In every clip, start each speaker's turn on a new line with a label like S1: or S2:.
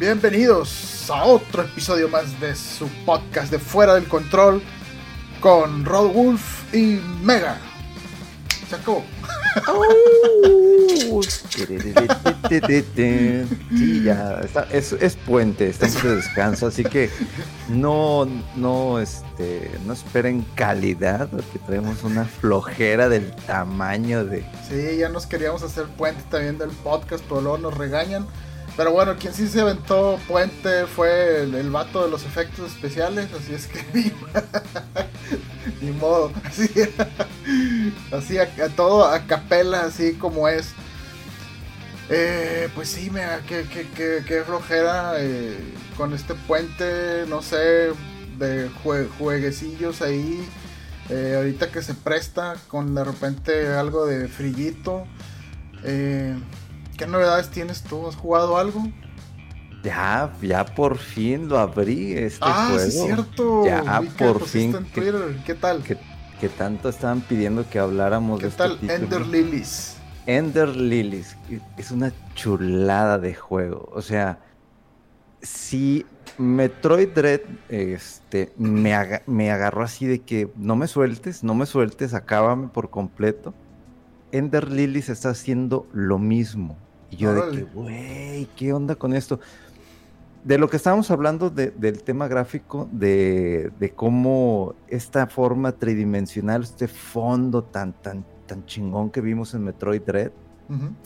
S1: Bienvenidos a otro episodio más de su podcast de Fuera del Control con Rod Wolf y Mega. Se acabó.
S2: Sí, ya, está, es, es puente, estamos de descanso, así que no, no, este, no esperen calidad, porque traemos una flojera del tamaño de.
S1: Sí, ya nos queríamos hacer puente también del podcast, pero luego nos regañan. Pero bueno, quien sí se aventó puente fue el, el vato de los efectos especiales, así es que ni, ni modo, así, así a, todo a capela, así como es. Eh, pues sí, me qué, qué, qué, qué flojera eh, con este puente, no sé, de jue, jueguecillos ahí. Eh, ahorita que se presta con de repente algo de frillito. ¿Qué novedades tienes tú? ¿Has jugado algo?
S2: Ya, ya por fin lo abrí este
S1: ah,
S2: juego.
S1: sí es cierto.
S2: Ya
S1: que
S2: por fin.
S1: en
S2: que-
S1: Twitter. ¿Qué tal?
S2: que, que tanto estaban pidiendo que habláramos
S1: ¿Qué
S2: de
S1: tal
S2: este título.
S1: Ender Lilies?
S2: Ender Lilies es una chulada de juego. O sea, si Metroid Dread este, me, aga- me agarró así de que no me sueltes, no me sueltes, acábame por completo. Ender Lilies está haciendo lo mismo. Y yo de que, güey, ¿qué onda con esto? De lo que estábamos hablando de- del tema gráfico, de, de cómo esta forma tridimensional, este fondo tan, tan, tan chingón que vimos en Metroid Dread,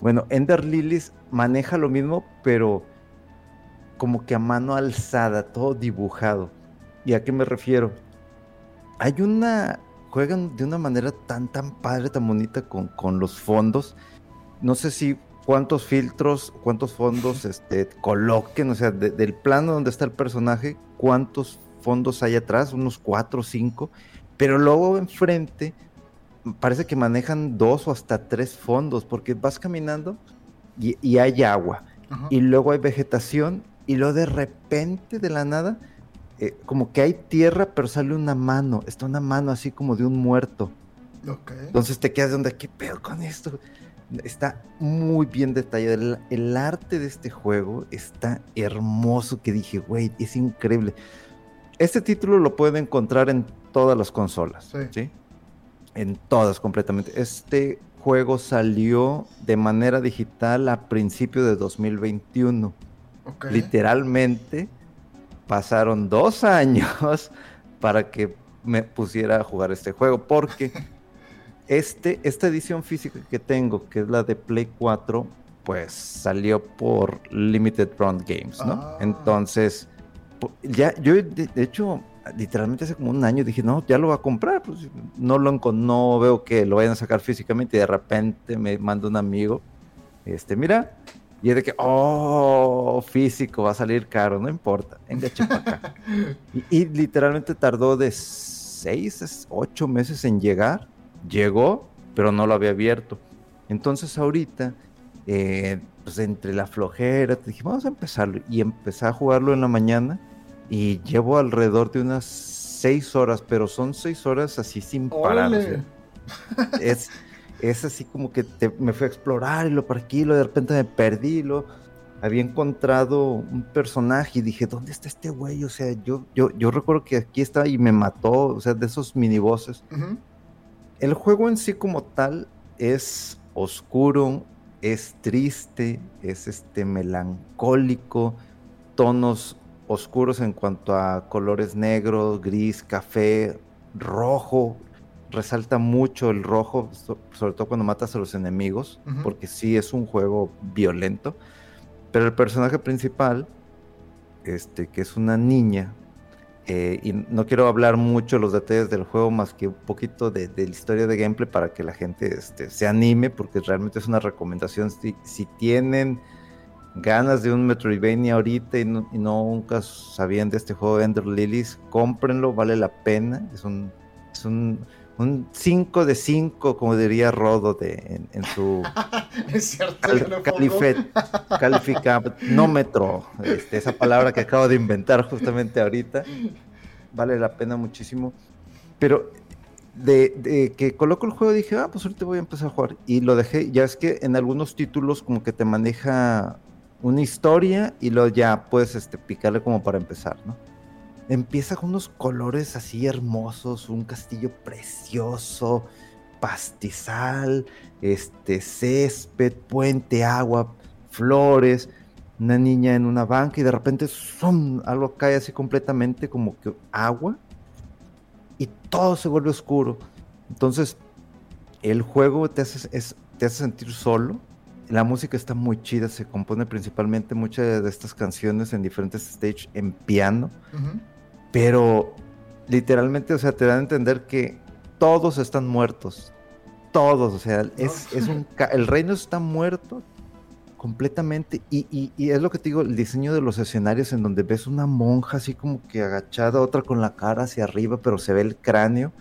S2: bueno, Ender Lilies maneja lo mismo, pero como que a mano alzada, todo dibujado. ¿Y a qué me refiero? Hay una. Juegan de una manera tan, tan padre, tan bonita con, con los fondos. No sé si cuántos filtros, cuántos fondos este, coloquen, o sea, de- del plano donde está el personaje, cuántos fondos hay atrás, unos cuatro o cinco, pero luego enfrente parece que manejan dos o hasta tres fondos, porque vas caminando y, y hay agua,
S1: Ajá.
S2: y luego hay vegetación, y luego de repente, de la nada, eh, como que hay tierra, pero sale una mano, está una mano así como de un muerto. Entonces te quedas de onda, ¿qué pedo con esto? Está muy bien detallado. El, el arte de este juego está hermoso que dije, güey, es increíble. Este título lo pueden encontrar en todas las consolas,
S1: Sí.
S2: ¿sí? En todas completamente. Este juego salió de manera digital a principio de 2021.
S1: ok.
S2: Literalmente pasaron dos años para que me pusiera a jugar este juego, porque este, esta edición física que tengo, que es la de Play 4, pues salió por Limited Run Games, ¿no?
S1: Ah.
S2: Entonces, ya, yo de, de hecho, literalmente hace como un año dije, no, ya lo voy a comprar, pues no lo no veo que lo vayan a sacar físicamente y de repente me manda un amigo, este, mira, y es de que, oh, físico, va a salir caro, no importa, venga, acá. y, y literalmente tardó de seis, a ocho meses en llegar, llegó, pero no lo había abierto. Entonces ahorita, eh, pues entre la flojera, te dije, vamos a empezarlo. Y empecé a jugarlo en la mañana y llevo alrededor de unas seis horas, pero son seis horas así sin parar. o
S1: Órale.
S2: sea, es, es así como que te- me fui a explorar y lo por aquí, lo de repente me perdí, lo había encontrado un personaje y dije, ¿dónde está este güey? O sea, yo, yo, yo recuerdo que aquí estaba y me mató, o sea, de esos minibosses.
S1: Ujú.
S2: El juego en sí como tal es oscuro, es triste, es este melancólico, tonos oscuros en cuanto a colores negro, gris, café, rojo. resalta mucho el rojo, sobre todo cuando matas a los enemigos, porque sí es un juego violento. Pero el personaje principal, este, que es una niña, eh, y no quiero hablar mucho los detalles del juego más que un poquito de, la historia de gameplay para que la gente este, se anime, porque realmente es una recomendación. Si, tienen ganas de un Metroidvania ahorita y, no, nunca sabían de este juego Ender Lilies, cómprenlo, vale la pena. Es un, es un, 5 de 5, como diría Rodo de, en, su
S1: es cierto,
S2: calificanómetro, este, esa palabra que acabo de inventar justamente ahorita. Vale la pena muchísimo. Pero de, de, que coloco el juego dije, ah, pues ahorita voy a empezar a jugar. Y lo dejé, ya es que en algunos títulos como que te maneja una historia y luego ya puedes este, picarle como para empezar, ¿no? Empieza con unos colores así hermosos, un castillo precioso, pastizal, este césped, puente, agua, flores, una niña en una banca y de repente algo cae así completamente como que agua y todo se vuelve oscuro. Entonces, el juego te hace, te hace sentir solo, la música está muy chida, se compone principalmente muchas de estas canciones en diferentes stages en piano, pero literalmente, o sea, te dan a entender que todos están muertos, todos, o sea, es, un, el reino está muerto completamente. Y, y, es lo que te digo, el diseño de los escenarios en donde ves una monja así como que agachada, otra con la cara hacia arriba, pero se ve el cráneo,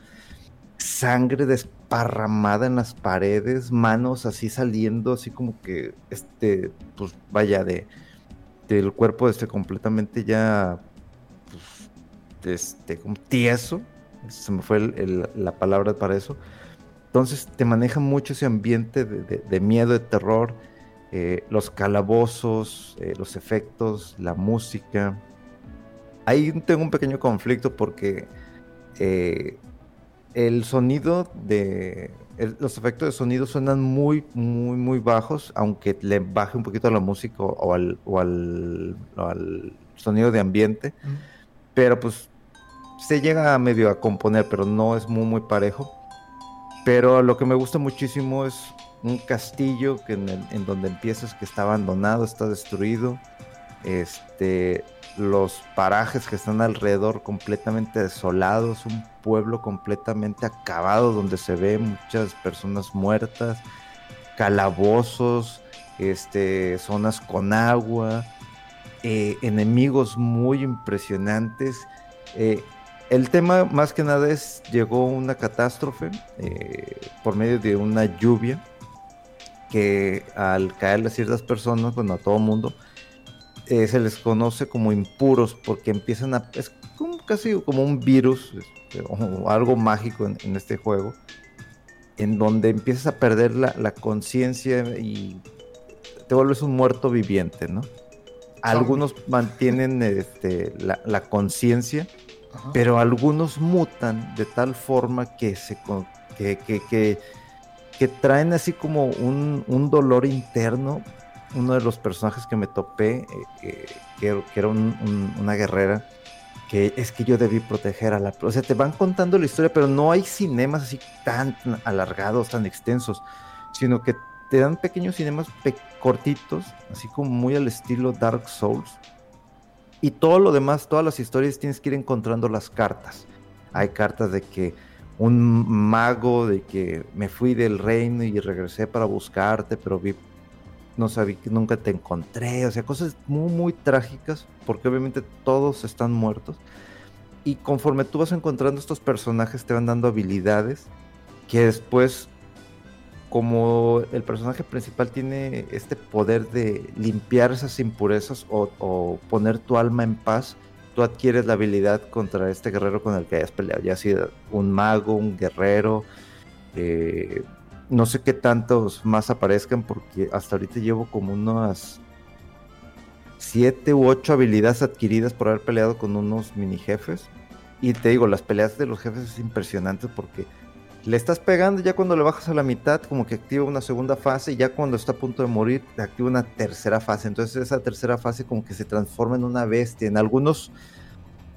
S2: sangre de parramada en las paredes, manos así saliendo, así como que, este, pues vaya, de del cuerpo este completamente ya, este, como tieso, se me fue la palabra para eso. Entonces te maneja mucho ese ambiente de, miedo, de terror, eh, los calabozos, eh, los efectos, la música. Ahí tengo un pequeño conflicto porque eh, el sonido de los efectos de sonido suenan muy muy muy bajos aunque le baje un poquito a la música o al, o al, sonido de ambiente pero pues se llega medio a componer pero no es muy muy parejo pero lo que me gusta muchísimo es un castillo en, en donde empiezas que está abandonado está destruido este los parajes que están alrededor completamente desolados, un pueblo completamente acabado donde se ve muchas personas muertas, calabozos, este, zonas con agua, eh, enemigos muy impresionantes. Eh, el tema más que nada es, llegó una catástrofe eh, por medio de una lluvia que al caerle a ciertas personas, bueno, a todo mundo, eh, se les conoce como impuros porque empiezan a... Es como, casi como un virus este, o algo mágico en, este juego, en donde empiezas a perder la, conciencia y te vuelves un muerto viviente, ¿no? Algunos mantienen este, la, conciencia, pero algunos mutan de tal forma que se que, que, que, traen así como un, un dolor interno uno de los personajes que me topé, eh, que, era una guerrera, que es que yo debí proteger a la... O sea, te van contando la historia, pero no hay cinemas así tan, alargados, tan extensos, sino que te dan pequeños cinemas cortitos, así como muy al estilo Dark Souls. Y todo lo demás, todas las historias tienes que ir encontrando las cartas. Hay cartas de que un mago, de que me fui del reino y regresé para buscarte, pero vi no sabía que nunca te encontré, o sea, cosas muy, muy trágicas, porque obviamente todos están muertos. Y conforme tú vas encontrando estos personajes, te van dando habilidades que después, como el personaje principal tiene este poder de limpiar esas impurezas o, poner tu alma en paz, tú adquieres la habilidad contra este guerrero con el que hayas peleado, ya sea un mago, un guerrero, eh, no sé qué tantos más aparezcan porque hasta ahorita llevo como unas siete u ocho habilidades adquiridas por haber peleado con unos mini jefes. Y te digo, las peleas de los jefes es impresionante porque le estás pegando ya cuando le bajas a la mitad, como que activa una segunda fase y ya cuando está a punto de morir, activa una tercera fase. Entonces esa tercera fase como que se transforma en una bestia. En algunos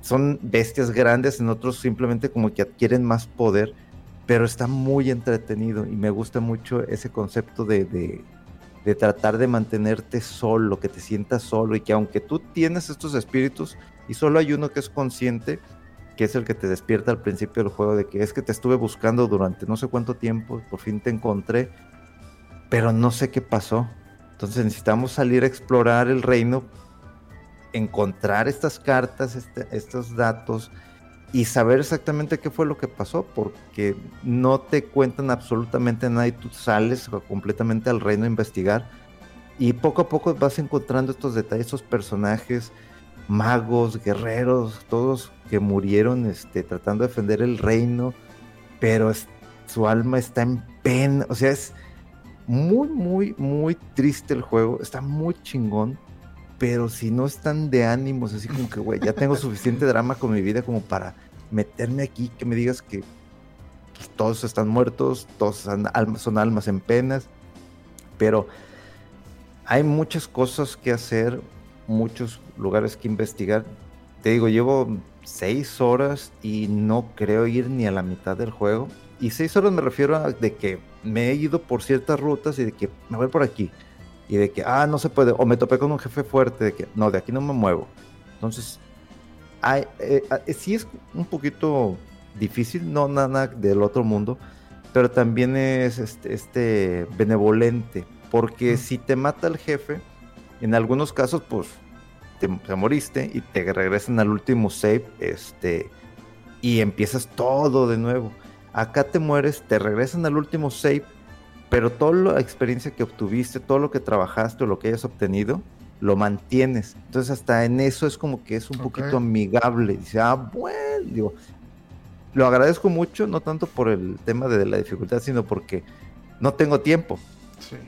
S2: son bestias grandes, en otros simplemente como que adquieren más poder pero está muy entretenido y me gusta mucho ese concepto de, de, de, tratar de mantenerte solo, que te sientas solo y que aunque tú tienes estos espíritus y solo hay uno que es consciente, que es el que te despierta al principio del juego, de que es que te estuve buscando durante no sé cuánto tiempo, por fin te encontré, pero no sé qué pasó. Entonces necesitamos salir a explorar el reino, encontrar estas cartas, este, estos datos y saber exactamente qué fue lo que pasó, porque no te cuentan absolutamente nada y tú sales completamente al reino a investigar y poco a poco vas encontrando estos detalles, estos personajes, magos, guerreros, todos que murieron este, tratando de defender el reino, pero su alma está en pena, o sea, es muy, muy, muy triste el juego, está muy chingón, pero si no están de ánimos, así como que, güey, ya tengo suficiente drama con mi vida como para meterme aquí, que me digas que, todos están muertos, todos son almas, son almas en penas, pero hay muchas cosas que hacer, muchos lugares que investigar. Te digo, llevo seis horas y no creo ir ni a la mitad del juego. Y seis horas me refiero a de que me he ido por ciertas rutas y de que me voy por aquí. Y de que, ah, no se puede. O me topé con un jefe fuerte de que, no, de aquí no me muevo. Entonces, hay, eh, eh, sí es un poquito difícil, no nada del otro mundo, pero también es este, este benevolente. Porque si te mata el jefe, en algunos casos, pues te, moriste y te regresan al último save este, y empiezas todo de nuevo. Acá te mueres, te regresan al último save, pero toda la experiencia que obtuviste, todo lo que trabajaste o lo que hayas obtenido, lo mantienes. Entonces hasta en eso es como que es un poquito amigable. Dice, ah, bueno, digo, lo agradezco mucho, no tanto por el tema de la dificultad, sino porque no tengo tiempo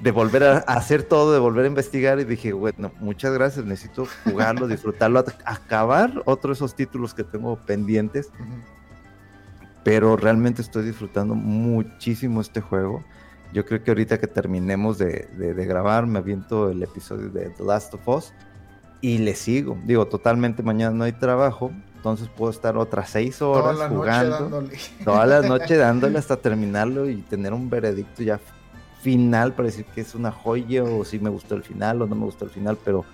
S2: de volver a, hacer todo, de volver a investigar y dije, bueno, muchas gracias, necesito jugarlo, disfrutarlo, acabar otro de esos títulos que tengo pendientes. Pero realmente estoy disfrutando muchísimo este juego. Yo creo que ahorita que terminemos de, grabar, me aviento el episodio de The Last of Us y le sigo. Digo, totalmente mañana no hay trabajo, entonces puedo estar otras seis horas jugando. Toda la noche dándole hasta terminarlo y tener un veredicto ya final para decir que es una joya o si me gustó el final o no me gustó el final, pero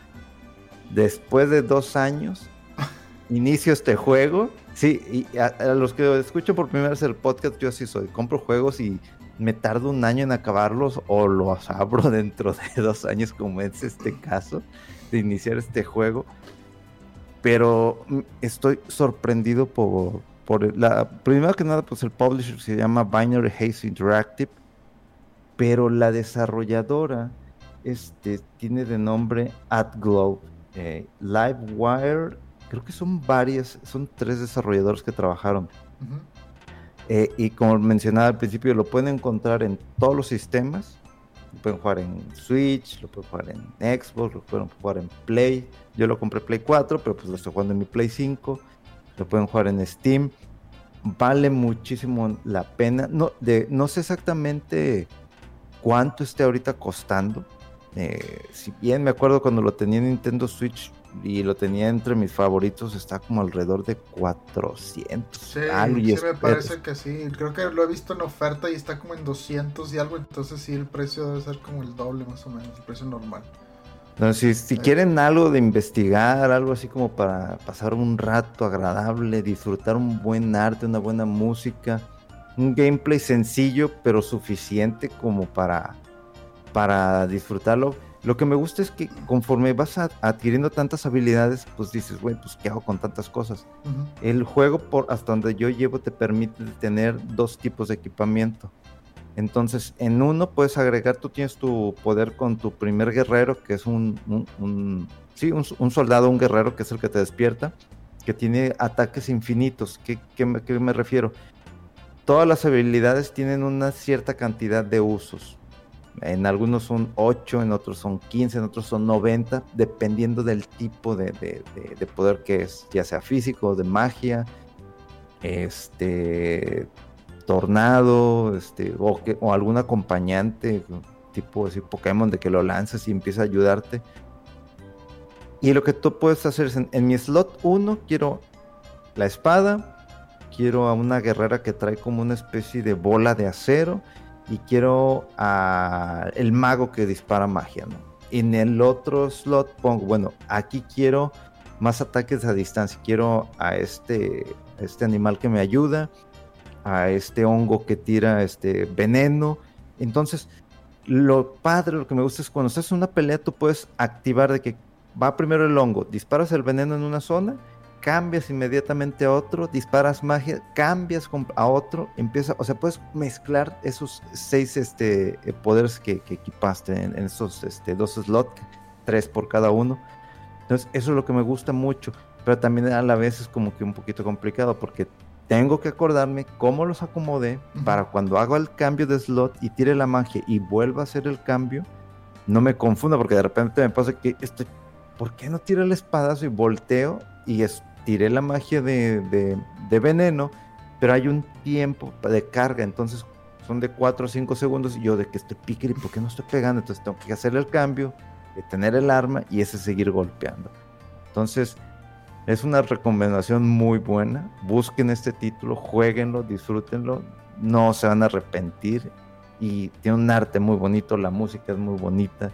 S2: después de dos años inicio este juego. Sí, y a, los que escucho por primera vez el podcast, yo así soy. Compro juegos y me tardo un año en acabarlos o los abro dentro de dos años, como es este caso, de iniciar este juego. Pero estoy sorprendido por, por la. Primero que nada, pues el publisher se llama Binary Haze Interactive pero la desarrolladora este, tiene de nombre AdGlobe. Eh, Livewire, creo que son varias, son tres desarrolladores que trabajaron. Eh, y como mencionaba al principio, lo pueden encontrar en todos los sistemas. Lo pueden jugar en Switch, lo pueden jugar en Xbox, lo pueden jugar en Play. Yo lo compré Play 4, pero pues lo estoy jugando en mi Play 5. Lo pueden jugar en Steam. Vale muchísimo la pena. No, de, no sé exactamente cuánto esté ahorita costando. Eh, si bien me acuerdo cuando lo tenía en Nintendo Switch y lo tenía entre mis favoritos, está como alrededor de 400.
S1: Sí, sí me parece que sí. Creo que lo he visto en oferta y está como en 200 y algo. Entonces sí, el precio debe ser como el doble más o menos, el precio normal.
S2: Entonces, si, si quieren algo de investigar, algo así como para pasar un rato agradable, disfrutar un buen arte, una buena música, un gameplay sencillo pero suficiente como para, para disfrutarlo. Lo que me gusta es que conforme vas adquiriendo tantas habilidades, pues dices, bueno, pues ¿qué hago con tantas cosas? El juego, por hasta donde yo llevo, te permite tener dos tipos de equipamiento. Entonces, en uno puedes agregar, tú tienes tu poder con tu primer guerrero, que es un, un, sí, un, soldado, un guerrero, que es el que te despierta, que tiene ataques infinitos. ¿Qué, qué, qué me refiero? Todas las habilidades tienen una cierta cantidad de usos. En algunos son 8, en otros son 15, en otros son 90, dependiendo del tipo de, poder que es, ya sea físico, de magia, este, tornado, este, o, o algún acompañante, tipo así Pokémon, de que lo lanzas y empieza a ayudarte. Y lo que tú puedes hacer es, en mi slot 1 quiero la espada, quiero a una guerrera que trae como una especie de bola de acero y quiero a el mago que dispara magia, ¿no? En el otro slot pongo, bueno, aquí quiero más ataques a distancia, quiero a este, este animal que me ayuda, a este hongo que tira este veneno. Entonces, lo padre, lo que me gusta es cuando estás en una pelea, tú puedes activar de que va primero el hongo, disparas el veneno en una zona, cambias inmediatamente a otro, disparas magia, cambias a otro, empieza, o sea, puedes mezclar esos seis este, eh, poderes que, equipaste en, esos este, dos slots, tres por cada uno. Entonces, eso es lo que me gusta mucho, pero también a la vez es como que un poquito complicado porque tengo que acordarme cómo los acomodé para cuando hago el cambio de slot y tire la magia y vuelva a hacer el cambio, no me confunda porque de repente me pasa que estoy, ¿por qué no tiro el espadazo y volteo y es, tiré la magia de, veneno, pero hay un tiempo de carga, entonces son de 4 o 5 segundos y yo de que estoy y por qué no estoy pegando, entonces tengo que hacer el cambio, detener el arma y ese seguir golpeando. Entonces, es una recomendación muy buena. Busquen este título, jueguenlo, disfrútenlo. No se van a arrepentir. Y tiene un arte muy bonito, la música es muy bonita.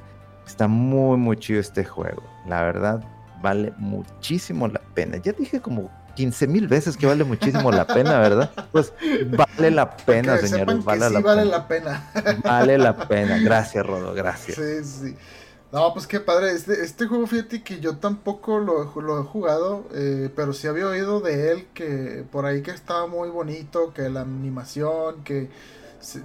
S2: Está muy, muy chido este juego. La verdad, vale muchísimo la pena. Ya dije como 15 mil veces que vale muchísimo la pena, ¿verdad? Pues vale la pena, señores.
S1: Vale, la, vale la pena.
S2: Vale la pena. Gracias, Rodo. Gracias.
S1: Sí, sí. No, pues qué padre. Este, este juego, fíjate que yo tampoco lo, lo he jugado, eh, pero sí había oído de él que por ahí que estaba muy bonito, que la animación, que,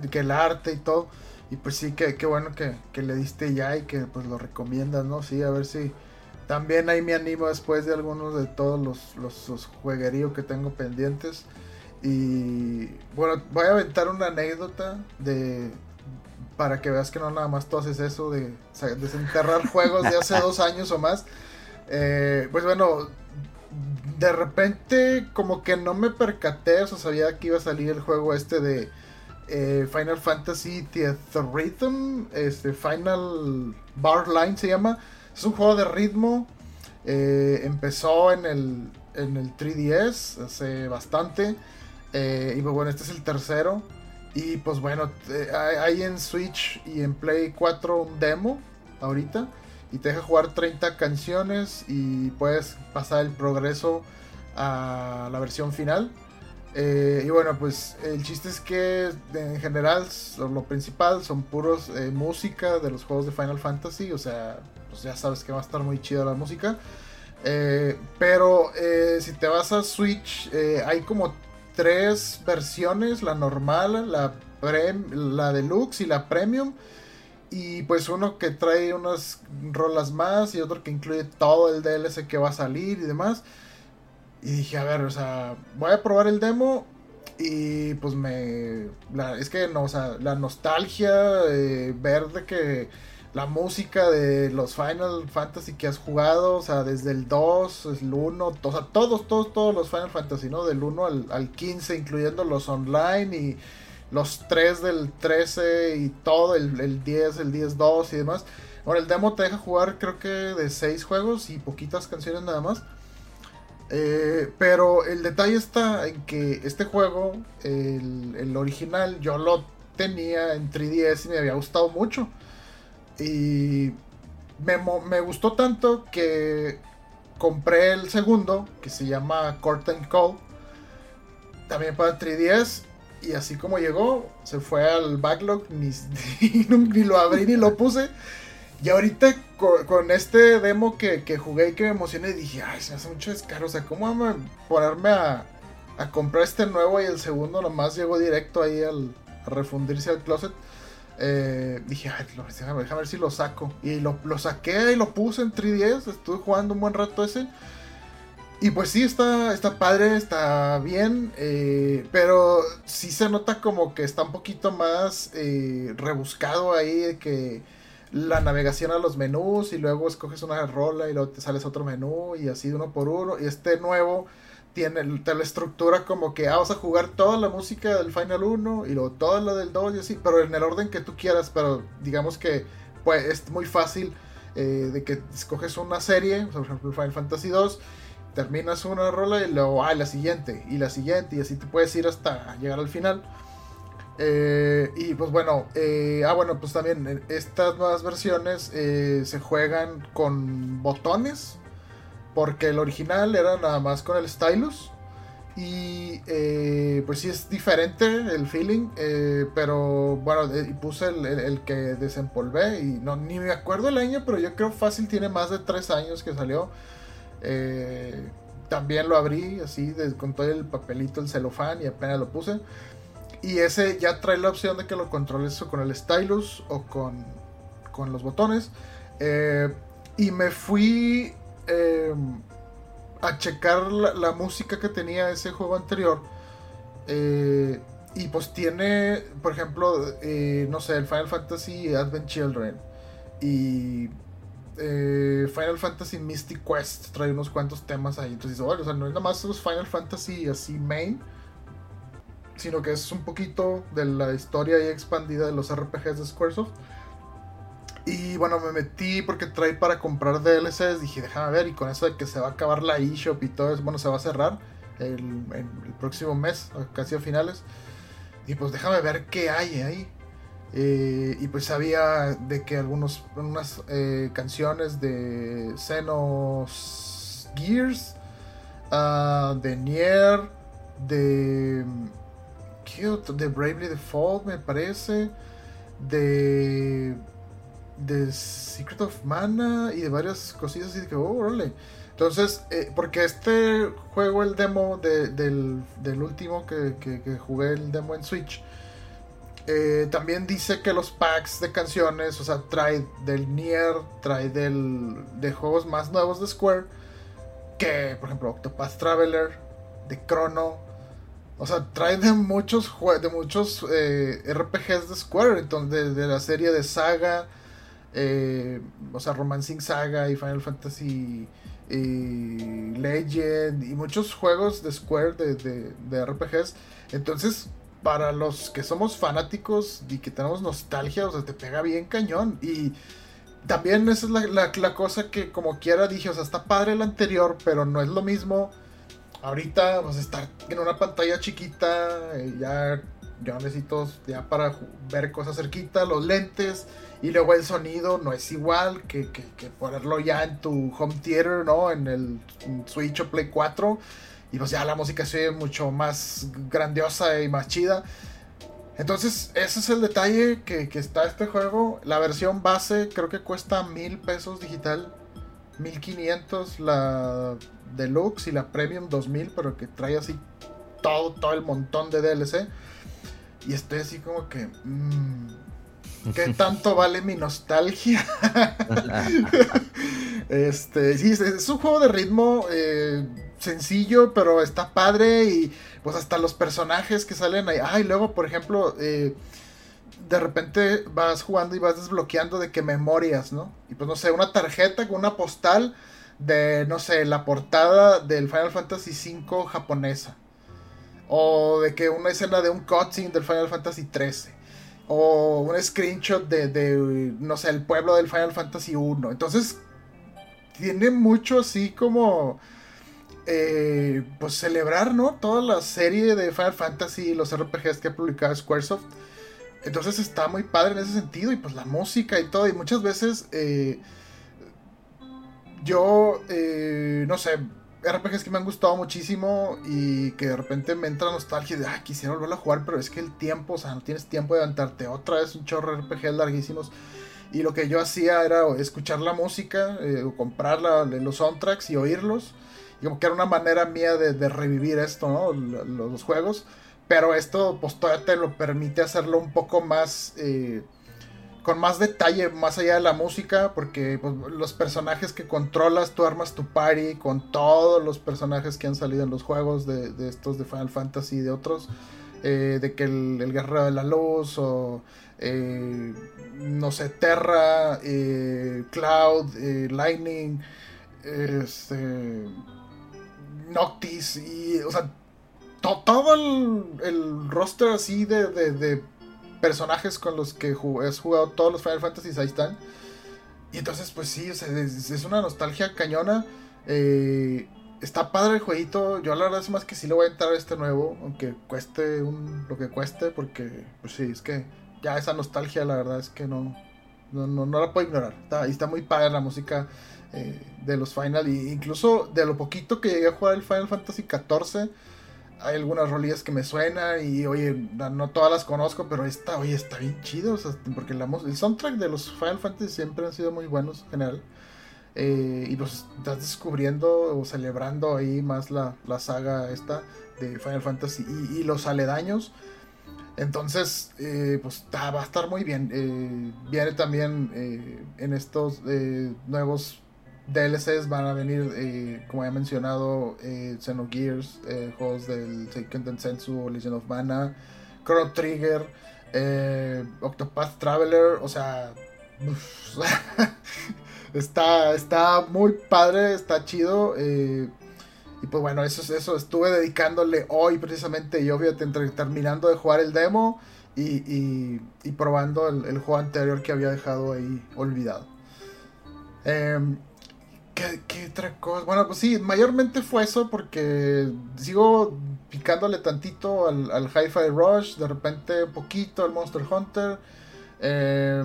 S1: que el arte y todo. Y pues sí, que qué bueno que, que, le diste ya y que pues lo recomiendas, ¿no? Sí, a ver si también ahí me animo después de algunos de todos los, los, los juegueríos que tengo pendientes. Y bueno, voy a aventar una anécdota de, para que veas que no nada más tú haces eso de desenterrar juegos de hace dos años o más. Eh, pues bueno, de repente como que no me percaté, o sea, sabía que iba a salir el juego este de eh, Final Fantasy The Rhythm, este Final Bar Line se llama. Es un juego de ritmo. Eh, empezó en el, en el 3DS hace bastante. y pues bueno, este es el tercero. Y pues bueno, hay en Switch y en Play 4 un demo ahorita. Y te deja jugar 30 canciones y puedes pasar el progreso a la versión final. Eh, y bueno, pues el chiste es que en general lo principal son puros eh, música de los juegos de Final Fantasy. O sea, pues ya sabes que va a estar muy chida la música. Eh, pero si te vas a Switch, hay como tres versiones, la normal, la, la deluxe y la premium. Y pues uno que trae unas rolas más y otro que incluye todo el DLC que va a salir y demás. Y dije, a ver, o sea, voy a probar el demo y pues me... es que no, o sea, la nostalgia, eh, ver de que la música de los Final Fantasy que has jugado, o sea, desde el 2, el 1, o sea, todos, todos, todos los Final Fantasy, ¿no? Del 1 al, 15, incluyendo los online y los 3 del 13 y todo, el, el 10, el 10-2 y demás. Bueno, el demo te deja jugar creo que de 6 juegos y poquitas canciones nada más. Eh, pero el detalle está en que este juego, el, el original, yo lo tenía en 3DS y me había gustado mucho. Y me, gustó tanto que compré el segundo, que se llama Curtain Call, también para 3DS. Y así como llegó, se fue al backlog, ni, ni, lo abrí ni lo puse. Y ahorita con, este demo que, jugué y que me emocioné, dije, ay, se me hace mucho descaro. O sea, ¿cómo vamos a ponerme a, a comprar este nuevo y el segundo nomás llegó directo ahí al, refundirse al closet? Eh, dije, Ay, déjame, ver si lo saco. Y lo, saqué y lo puse en 3DS. Estuve jugando un buen rato ese. Y pues sí, está, está padre, está bien. Eh, pero sí se nota como que está un poquito más eh, rebuscado ahí. Que la navegación a los menús. Y luego escoges una rola y luego te sales otro menú. Y así uno por uno. Y este nuevo tiene la estructura como que ah, vas a jugar toda la música del Final 1 y luego toda la del 2 y así, pero en el orden que tú quieras, pero digamos que pues es muy fácil eh, de que escoges una serie, por ejemplo Final Fantasy 2, terminas una rola y luego, ah, la siguiente, y la siguiente, y así te puedes ir hasta llegar al final. Eh, y pues bueno, eh, ah bueno, pues también estas nuevas versiones eh, se juegan con botones, porque el original era nada más con el stylus. Y pues sí es diferente el feeling, pero bueno, y puse el, que desempolvé y no, ni me acuerdo el año, pero yo creo fácil tiene más de 3 años que salió. también lo abrí así con todo el papelito, el celofán y apenas lo puse. Y ese ya trae la opción de que lo controles con el stylus o con, con los botones. Eh, y me fui em, a checar la, música que tenía ese juego anterior. Eh, y pues tiene, por ejemplo, eh, no sé, el Final Fantasy Advent Children. Y Final Fantasy Mystic Quest trae unos cuantos temas ahí. Entonces, o sea, no es nada más los Final Fantasy así main sino que es un poquito de la historia y expandida de los RPGs de Squaresoft. Y bueno, me metí porque trae para comprar DLCs. Dije, déjame ver. Y con eso de que se va a acabar la eShop y todo eso, bueno, se va a cerrar el, próximo mes, casi a finales. Y pues déjame ver qué hay ahí. Eh, y pues sabía de que algunos, unas eh, canciones de Xenos Gears, uh, de Nier, de de Bravely Default, me parece. De. De Secret of Mana y de varias cosillas así que, oh, Entonces, eh, porque este juego, el demo del, último que, jugué, el demo en Switch, eh, también dice que los packs de canciones, o sea, trae del Nier, trae del, de juegos más nuevos de Square, que por ejemplo Octopath Traveler, de Chrono, o sea, trae de muchos de muchos eh, RPGs de Square, entonces de, la serie de Saga, eh, o sea, Romancing Saga y Final Fantasy y Legend y muchos juegos de Square de, RPGs. Entonces, para los que somos fanáticos y que tenemos nostalgia, o sea, te pega bien cañón. Y también esa es la, la cosa que como quiera dije, o sea, está padre el anterior, pero no es lo mismo ahorita pues estar en una pantalla chiquita, eh, ya yo necesito ya para ver cosas cerquita, los lentes y luego el sonido no es igual que, ponerlo ya en tu home theater, ¿no? En el Switch o Play 4 y pues ya la música se mucho más grandiosa y más chida. Entonces, ese es el detalle que, que está este juego. La versión base creo que cuesta mil pesos digital. 1500 la Deluxe y la Premium 2000, pero que trae así todo, todo el montón de DLC. Y estoy así como que... Mmm, ¿Qué tanto vale mi nostalgia? este, sí, es, un juego de ritmo eh, sencillo, pero está padre y pues hasta los personajes que salen ahí. Ah, y luego, por ejemplo, eh, de repente vas jugando y vas desbloqueando de que memorias, ¿no? Y pues no sé, una tarjeta con una postal de, no sé, la portada del Final Fantasy V japonesa. O de que una escena de un cutscene del Final Fantasy XIII. O un screenshot de, no sé, el pueblo del Final Fantasy I. Entonces, tiene mucho así como... Eh, pues celebrar, ¿no? Toda la serie de Final Fantasy y los RPGs que ha publicado Squaresoft. Entonces está muy padre en ese sentido. Y pues la música y todo. Y muchas veces... Eh, yo, eh, no sé, RPGs que me han gustado muchísimo y que de repente me entra nostalgia de, ah, quisiera volverlo a jugar, pero es que el tiempo, o sea, no tienes tiempo de levantarte otra vez un chorro de RPGs larguísimos. Y lo que yo hacía era escuchar la música, eh, o comprar los soundtracks y oírlos. Y como que era una manera mía de, revivir esto, ¿no? Los, juegos. Pero esto, pues todavía te lo permite hacerlo un poco más... Eh, con más detalle, más allá de la música, porque pues, los personajes que controlas, tú armas tu party con todos los personajes que han salido en los juegos de, estos de Final Fantasy y de otros, eh, de que el, Guerrero de la Luz o eh, no sé, Terra, eh, Cloud, Lightning, este, Noctis y, o sea, todo el, roster así de personajes con los que has jugado todos los Final Fantasy, ahí están. Y entonces, pues sí, es, una nostalgia cañona. Eh, está padre el jueguito. Yo la verdad es más que sí le voy a entrar a este nuevo, aunque cueste un, lo que cueste, porque, pues sí, es que ya esa nostalgia, la verdad es que no, no, no, la puedo ignorar. Está, y está muy padre la música eh, de los Final. Y incluso de lo poquito que llegué a jugar el Final Fantasy XIV, hay algunas rolillas que me suenan. Y oye, no todas las conozco, pero esta, oye, está bien chido. porque la, el soundtrack de los Final Fantasy siempre han sido muy buenos en general. Eh, y pues estás descubriendo o celebrando ahí más la, la saga esta de Final Fantasy y, los aledaños. Entonces, eh, pues va a estar muy bien. Eh, viene también en estos nuevos DLCs, van a venir, como he mencionado, Xenogears, juegos del Seiken Densetsu, Legend of Mana, Chrono Trigger, Octopath Traveler, o sea... Está, está muy padre, está chido. Eh, y pues bueno, eso es eso. Estuve dedicándole hoy precisamente, yo fíjate, terminando de jugar el demo y, y, probando el, juego anterior que había dejado ahí olvidado. Em, ¿qué, otra cosa? Bueno, pues sí, mayormente fue eso porque sigo picándole tantito al, al Hi-Fi Rush, de repente poquito al Monster Hunter. Eh,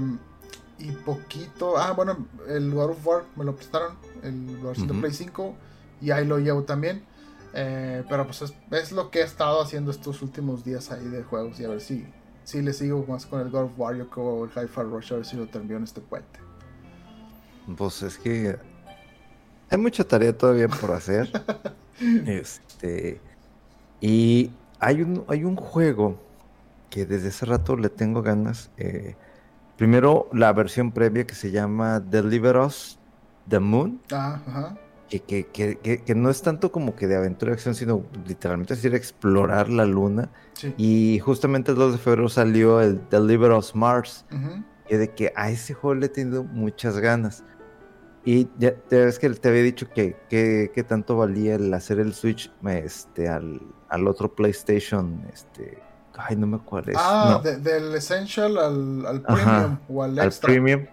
S1: y poquito. Ah, bueno, el God of War me lo prestaron, el versión de Play 5, y ahí lo llevo también. Eh, pero pues es, lo que he estado haciendo estos últimos días ahí de juegos y a ver si, si le sigo más con el God of War, yo como el Hi-Fi Rush, a ver si lo termino en este puente.
S2: Pues es que hay mucha tarea todavía por hacer. este. Y hay un, hay un juego que desde hace rato le tengo ganas. Eh, Primero, la versión previa que se llama Deliver Us the Moon.
S1: Ah, ajá.
S2: Que, que, que, que, no es tanto como que de aventura y acción, sino literalmente es ir a explorar la luna. Sí. Y justamente el 2 de febrero salió el Deliver Us Mars. Y de que a ese juego le he tenido muchas ganas. Y ya te ves que te había dicho que, que, tanto valía el hacer el switch este, al, al otro PlayStation este, Ay, no me acuerdo.
S1: Ah, del Essential al, Premium o al Extra.
S2: Al Premium.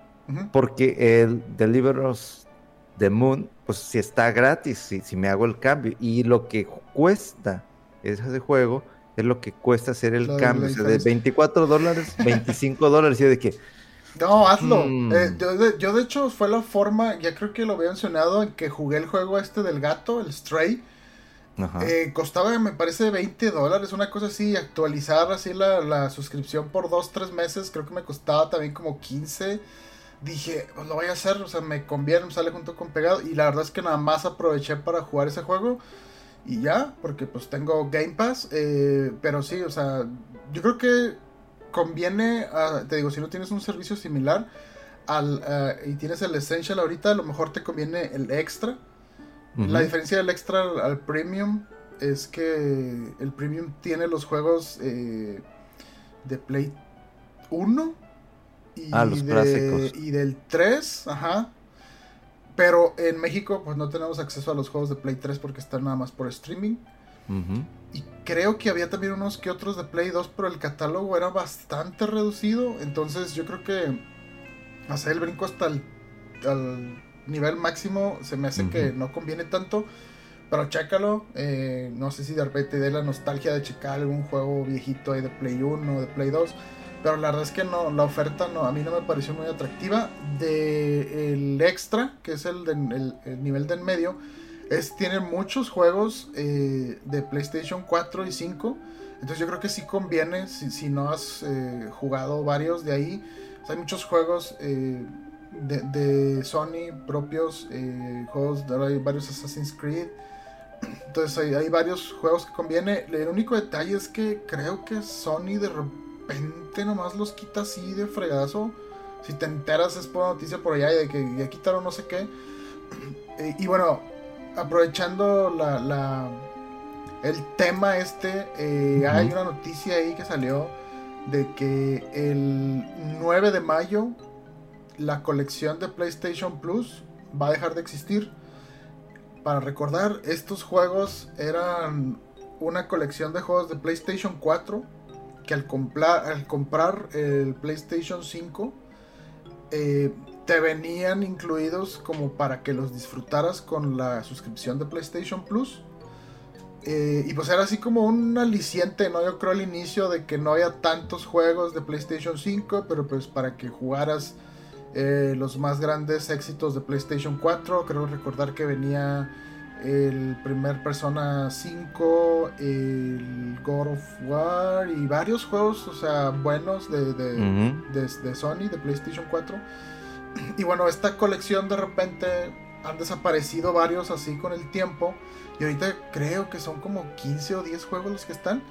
S2: Porque el Deliver Us the Moon, pues si está gratis, si, si me hago el cambio. Y lo que cuesta ese juego es lo que cuesta hacer el cambio. O sea, de 24 dólares, 25 dólares. Y de que.
S1: No, hazlo. Mm. Eh, yo, yo, de hecho, fue la forma, ya creo que lo había mencionado, en que jugué el juego este del gato, el Stray. Eh, costaba, me parece, 20 dólares, una cosa así. Actualizar así la, suscripción por 2-3 meses, creo que me costaba también como 15. Dije, pues lo voy a hacer, o sea, me conviene, me sale junto con pegado. Y la verdad es que nada más aproveché para jugar ese juego. Y ya, porque pues tengo Game Pass. Eh, pero sí, o sea, yo creo que conviene, te digo, si no tienes un servicio similar al, eh, y tienes el Essential ahorita, a lo mejor te conviene el extra la diferencia del extra al, premium es que el premium tiene los juegos eh, de Play 1 y,
S2: ah, los
S1: y del 3, ajá. Pero en México pues no tenemos acceso a los juegos de Play 3 porque están nada más por streaming. Y creo que había también unos que otros de Play 2, pero el catálogo era bastante reducido. Entonces yo creo que hacer el brinco hasta el nivel máximo se me hace que no conviene tanto. Pero chécalo. Eh, no sé si de repente de la nostalgia de checar algún juego viejito de Play 1 o de Play 2. Pero la verdad es que no, la oferta no, a mí no me pareció muy atractiva. De el extra, que es el, el, nivel de en medio, es, tiene muchos juegos eh, de PlayStation 4 y 5. Entonces yo creo que sí conviene si, no has eh, jugado varios de ahí. hay muchos juegos de, Sony propios, eh, juegos, hay varios Assassin's Creed. Entonces hay, varios juegos que conviene. El único detalle es que creo que Sony de repente nomás los quita así de fregazo. Si te enteras es por noticia por allá de que ya quitaron no sé qué. y bueno, aprovechando la, el tema este, eh, hay una noticia ahí que salió de que el 9 de mayo la colección de PlayStation Plus va a dejar de existir. Para recordar, estos juegos eran una colección de juegos de PlayStation 4 que al, comprar, al comprar el PlayStation 5 eh, te venían incluidos como para que los disfrutaras con la suscripción de PlayStation Plus. Eh, y pues era así como un aliciente, ¿no? Yo creo al inicio de que no había tantos juegos de PlayStation 5, pero pues para que jugaras eh, los más grandes éxitos de PlayStation 4. Creo recordar que venía el primer Persona 5, el God of War y varios juegos, o sea, buenos de, de, Sony, de PlayStation 4. Y bueno, esta colección de repente han desaparecido varios así con el tiempo. Y ahorita creo que son como 15 o 10 juegos los que están.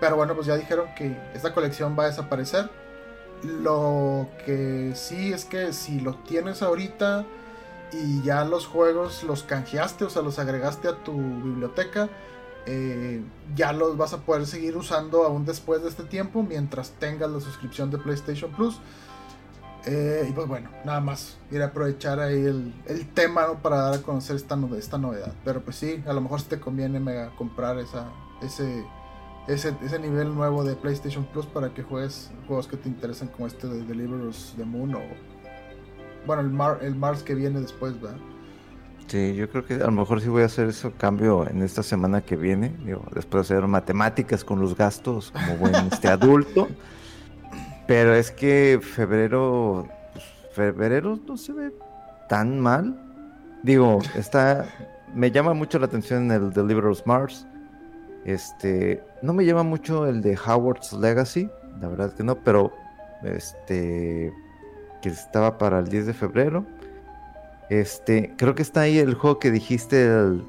S1: Pero bueno, pues ya dijeron que esta colección va a desaparecer. Lo que sí es que si lo tienes ahorita y ya los juegos los canjeaste, o sea, los agregaste a tu biblioteca, eh, ya los vas a poder seguir usando aún después de este tiempo mientras tengas la suscripción de PlayStation Plus. Eh, y pues bueno, nada más ir a aprovechar ahí el, tema para dar a conocer esta, esta novedad. Pero pues sí, a lo mejor si te conviene mega comprar esa, ese, ese, ese nivel nuevo de PlayStation Plus para que juegues juegos que te interesan como este de Deliverance the Moon o bueno, el, el Mars que viene después, ¿verdad?
S2: Sí, yo creo que a lo mejor sí voy a hacer ese cambio en esta semana que viene, digo, después de hacer matemáticas con los gastos como buen este adulto. Pero es que febrero, pues, febrero no se ve tan mal. Digo, está, me llama mucho la atención el Deliverance Mars. Este, no me llama mucho el de Howard's Legacy, la verdad que no, pero este, que estaba para el 10 de febrero. Este, creo que está ahí el juego que dijiste, el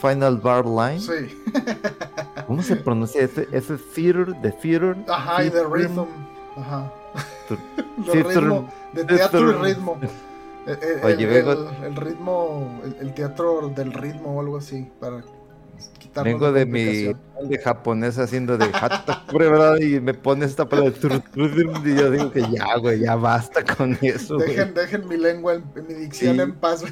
S2: Final Bar Line.
S1: Sí.
S2: ¿Cómo se pronuncia ese, ese theater de theater?
S1: Ajá, y de rhythm. Ajá. de teatro y ritmo. El, Oye, el, el, ritmo, el, teatro del ritmo o algo así, para
S2: Vengo de mi de japonés haciendo de ¿verdad? Y me pone esta palabra y yo digo que ya, güey, ya basta con eso.
S1: Dejen, dejen mi lengua, mi dicción en paz.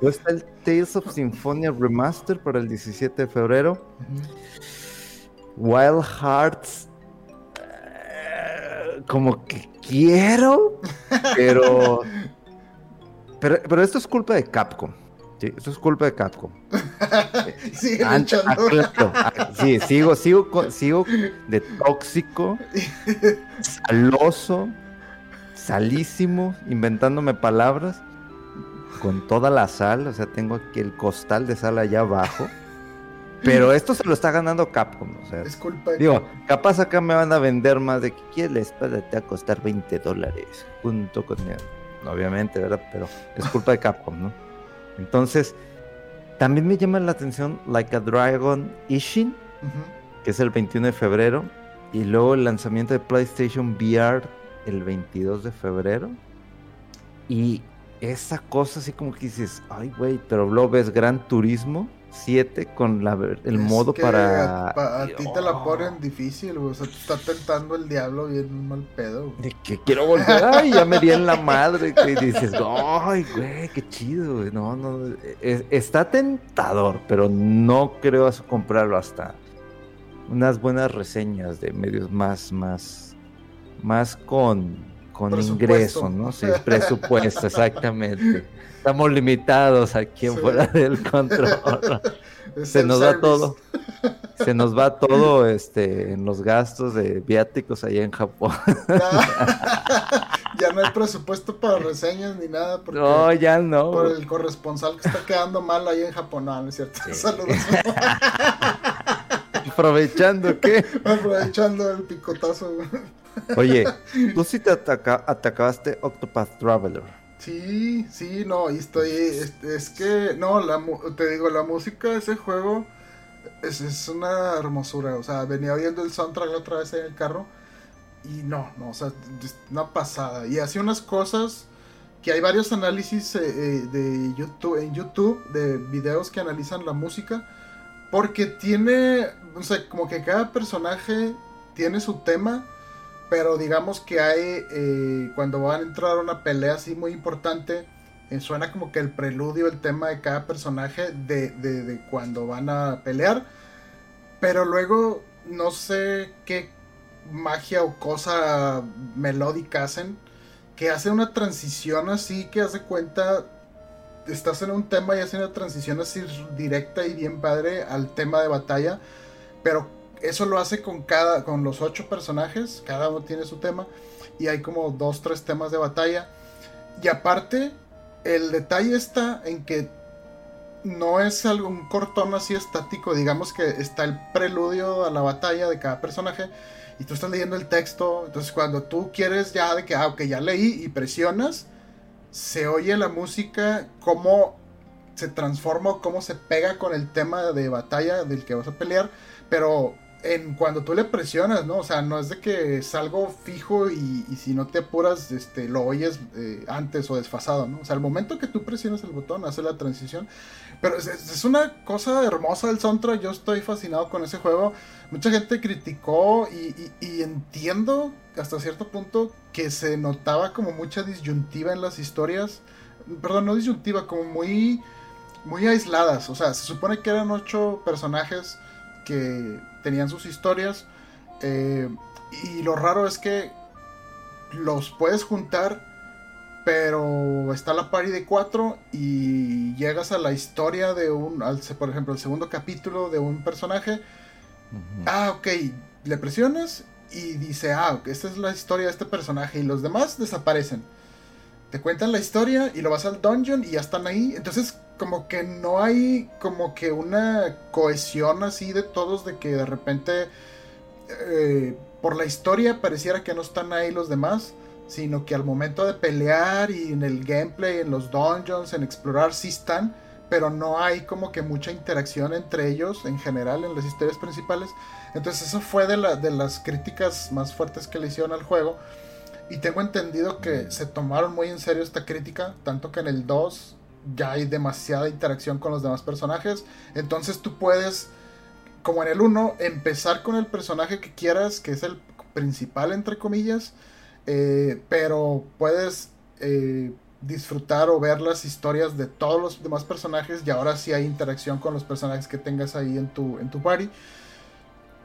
S2: está el Tales of Symphonia Remaster para el 17 de febrero. Wild Hearts. Eh, como que quiero, pero, pero. Pero esto es culpa de Capcom. Sí, eso es culpa de Capcom.
S1: sí,
S2: sí, sigo, sigo, sigo de tóxico, saloso, salísimo, inventándome palabras, con toda la sal, o sea, tengo aquí el costal de sal allá abajo. Pero esto se lo está ganando Capcom, o sea.
S1: Es culpa de
S2: Digo, capaz acá me van a vender más de que quiere la espada te va a costar 20 dólares, junto con Obviamente, ¿verdad? Pero es culpa de Capcom, ¿no? Entonces, también me llama la atención Like a Dragon Ishin, que es el 21 de febrero, y luego el lanzamiento de PlayStation VR el 22 de febrero. Y esa cosa así como que dices, ay güey, pero luego ves Gran Turismo 7 con la, el modo para...
S1: A, ti te la ponen difícil, O sea, te está tentando el diablo bien mal pedo.
S2: De que quiero volver. Ay, ya me di en la madre. Que dices, ay, güey, qué chido. Güey. No, no. está tentador, pero no creo comprarlo hasta unas buenas reseñas de medios más, más, más con, con ingreso, ¿no? Sí, presupuesto, exactamente. Estamos limitados aquí fuera del control. Se nos va todo. Se nos va todo este en los gastos de viáticos allá en Japón.
S1: ya no hay presupuesto para reseñas ni nada.
S2: Porque no, ya no.
S1: Por el corresponsal que está quedando mal ahí en Japón. No, no es cierto. Saludos.
S2: Aprovechando qué?
S1: Aprovechando el picotazo.
S2: Oye, tú sí te atacaste Octopath Traveler.
S1: Sí, sí, no, y estoy. Es, que, no, la, te digo, la música de ese juego es, una hermosura. O sea, venía oyendo el soundtrack la otra vez en el carro y no, no, o sea, una pasada. Y hacía unas cosas que hay varios análisis eh, eh, de YouTube, en YouTube de videos que analizan la música. Porque tiene, o sea, como que cada personaje tiene su tema pero digamos que hay, eh, cuando van a entrar a una pelea así muy importante, eh, suena como que el preludio, el tema de cada personaje de, de, cuando van a pelear. Pero luego no sé qué magia o cosa melódica hacen, que hace una transición así que hace cuenta, estás en un tema y hace una transición así directa y bien padre al tema de batalla, pero eso lo hace con cada, con los ocho personajes, cada uno tiene su tema y hay como dos, tres temas de batalla. Y aparte, el detalle está en que no es algún cortón así estático, digamos que está el preludio a la batalla de cada personaje y tú estás leyendo el texto, entonces cuando tú quieres ya de que, ah, ok, ya leí y presionas, se oye la música, cómo se transforma, cómo se pega con el tema de batalla del que vas a pelear, pero en cuando tú le presionas, ¿no? O sea, no es de que es algo fijo y, si no te apuras, este, lo oyes eh, antes o desfasado, ¿no? O sea, al momento que tú presionas el botón, hace la transición. Pero es, una cosa hermosa el soundtrack, yo estoy fascinado con ese juego. Mucha gente criticó y, entiendo hasta cierto punto que se notaba como mucha disyuntiva en las historias. Perdón, no disyuntiva, como muy, muy aisladas. O sea, se supone que eran ocho personajes que tenían sus historias. Eh, y lo raro es que los puedes juntar, pero está la party de cuatro y llegas a la historia de un, por ejemplo, el segundo capítulo de un personaje. Ah, ok, le presionas y dice, ah, esta es la historia de este personaje y los demás desaparecen. Te cuentan la historia y lo vas al dungeon y ya están ahí. Entonces como que no hay como que una cohesión así de todos de que de repente eh, por la historia pareciera que no están ahí los demás, sino que al momento de pelear y en el gameplay, en los dungeons, en explorar sí están, pero no hay como que mucha interacción entre ellos en general en las historias principales. Entonces eso fue de, la, de las críticas más fuertes que le hicieron al juego. Y tengo entendido que se tomaron muy en serio esta crítica, tanto que en el 2 ya hay demasiada interacción con los demás personajes. Entonces tú puedes, como en el 1, empezar con el personaje que quieras, que es el principal, entre comillas. Eh, pero puedes eh, disfrutar o ver las historias de todos los demás personajes. Y ahora sí hay interacción con los personajes que tengas ahí en tu, en tu party.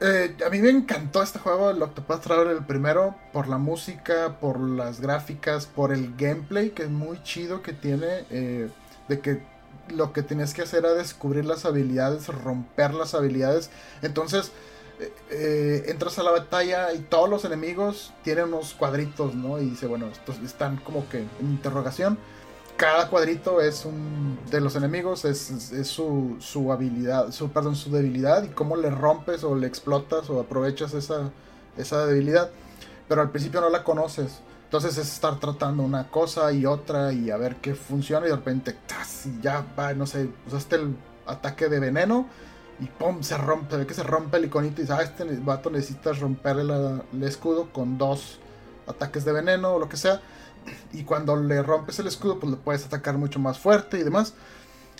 S1: Eh, a mí me encantó este juego, el Octopath Traveler el primero, por la música, por las gráficas, por el gameplay que es muy chido que tiene de que lo que tienes que hacer era descubrir las habilidades, romper las habilidades. Entonces, eh, eh, entras a la batalla y todos los enemigos tienen unos cuadritos, ¿no? Y dice, bueno, estos están como que en interrogación. Cada cuadrito es un de los enemigos, es, su, su, habilidad, su, perdón, su debilidad y cómo le rompes o le explotas o aprovechas esa, esa debilidad. Pero al principio no la conoces. Entonces es estar tratando una cosa y otra y a ver qué funciona y de repente y ya va, no sé, usaste el ataque de veneno y pum, se rompe, ve que se rompe el iconito y sabes, ah, este vato necesita romper el, escudo con dos ataques de veneno o lo que sea. Y cuando le rompes el escudo, pues le puedes atacar mucho más fuerte y demás.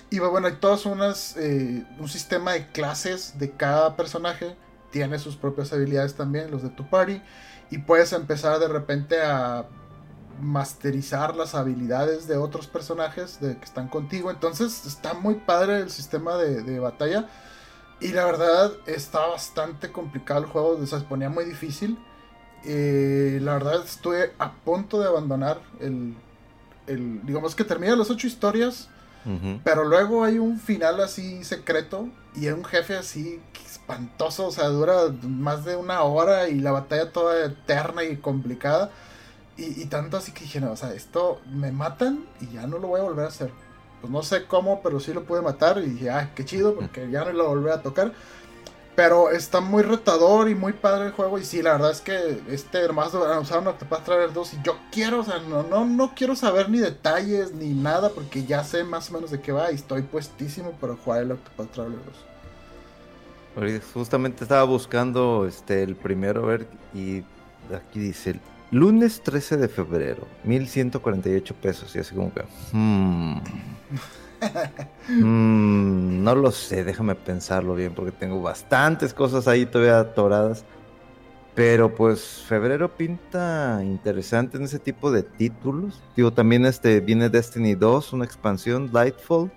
S1: Y bueno, hay todas unas, eh, un sistema de clases de cada personaje. Tiene sus propias habilidades también, los de tu party y puedes empezar de repente a masterizar las habilidades de otros personajes de, que están contigo. Entonces está muy padre el sistema de, batalla. Y la verdad está bastante complicado el juego, se ponía muy difícil. Eh, la verdad estuve a punto de abandonar el... el digamos que termina las ocho historias. Pero luego hay un final así secreto y un jefe así espantoso, o sea, dura más de una hora y la batalla toda eterna y complicada. Y, tanto así que dije, no, o sea, esto me matan y ya no lo voy a volver a hacer. Pues no sé cómo, pero sí lo pude matar y dije, ah, qué chido, porque ya no lo volví a tocar. Pero está muy retador y muy padre el juego. Y sí, la verdad es que este hermano usaron Octopath Traveler 2 y yo quiero, o sea, no, no, no quiero saber ni detalles ni nada porque ya sé más o menos de qué va y estoy puestísimo para jugar el Octopath Traveler 2.
S2: Justamente estaba buscando este el primero, a ver, y aquí dice, lunes 13 de febrero, 1148 pesos, y así como que, hmm, hmm, no lo sé, déjame pensarlo bien, porque tengo bastantes cosas ahí todavía atoradas. Pero pues febrero pinta interesante en ese tipo de títulos. Digo, también este viene Destiny 2, una expansión, Lightfall.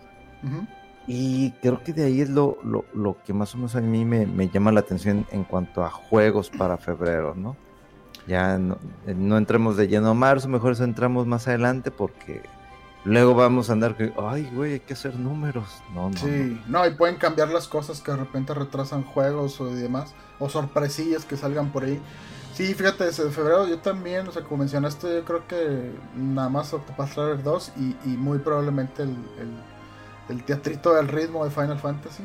S2: Y creo que de ahí es lo, lo, lo que más o menos a mí me, me, llama la atención en cuanto a juegos para febrero, ¿no? Ya no, no entremos de lleno a marzo, mejor eso entramos más adelante porque luego vamos a andar que, ay, güey, hay que hacer números. No, no.
S1: Sí, no. no, y pueden cambiar las cosas que de repente retrasan juegos o demás, o sorpresillas que salgan por ahí. Sí, fíjate, desde febrero yo también, o sea, como mencionaste, yo creo que nada más Octopath Traveler 2 y, y muy probablemente el, el el teatrito del ritmo de Final Fantasy.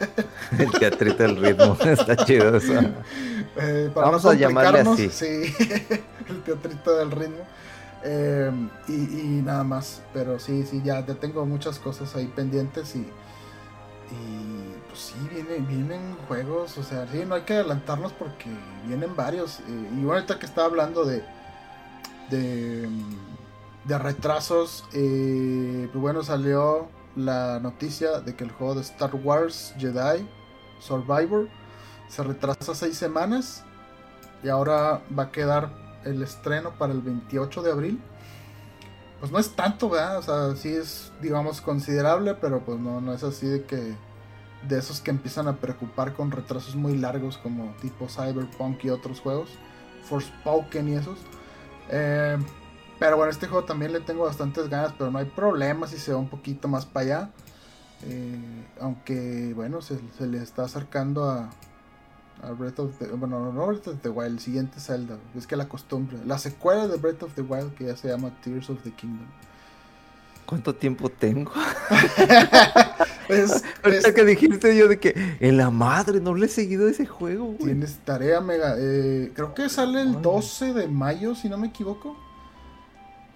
S2: el teatrito del ritmo, está chido eso.
S1: Eh, Vamos no a llamarle así. Sí, el teatrito del ritmo. Eh, y, nada más, pero sí, sí, ya, ya tengo muchas cosas ahí pendientes y, y pues sí, vienen, vienen juegos, o sea, sí, no hay que adelantarnos porque vienen varios. Eh, y bueno, ahorita que estaba hablando de, de, de retrasos, pues bueno, salió la noticia de que el juego de Star Wars Jedi Survivor se retrasa seis semanas y ahora va a quedar el estreno para el 28 de abril. Pues no es tanto, ¿verdad? O sea, sí es, digamos, considerable, pero pues no, no es así de que de esos que empiezan a preocupar con retrasos muy largos como tipo Cyberpunk y otros juegos, Forspoken y esos. Eh, pero bueno, este juego también le tengo bastantes ganas, pero no hay problema si se va un poquito más para allá. Eh, aunque, bueno, se, le está acercando a, a, Breath of the... Bueno, no Breath of the Wild, el siguiente Zelda. Es que la costumbre. La secuela de Breath of the Wild que ya se llama Tears of the Kingdom.
S2: ¿Cuánto tiempo tengo? es, Ahorita que dijiste yo de que en la madre no le he seguido ese juego, güey.
S1: Tienes tarea, mega. Eh, creo que sale el 12 de mayo, si no me equivoco.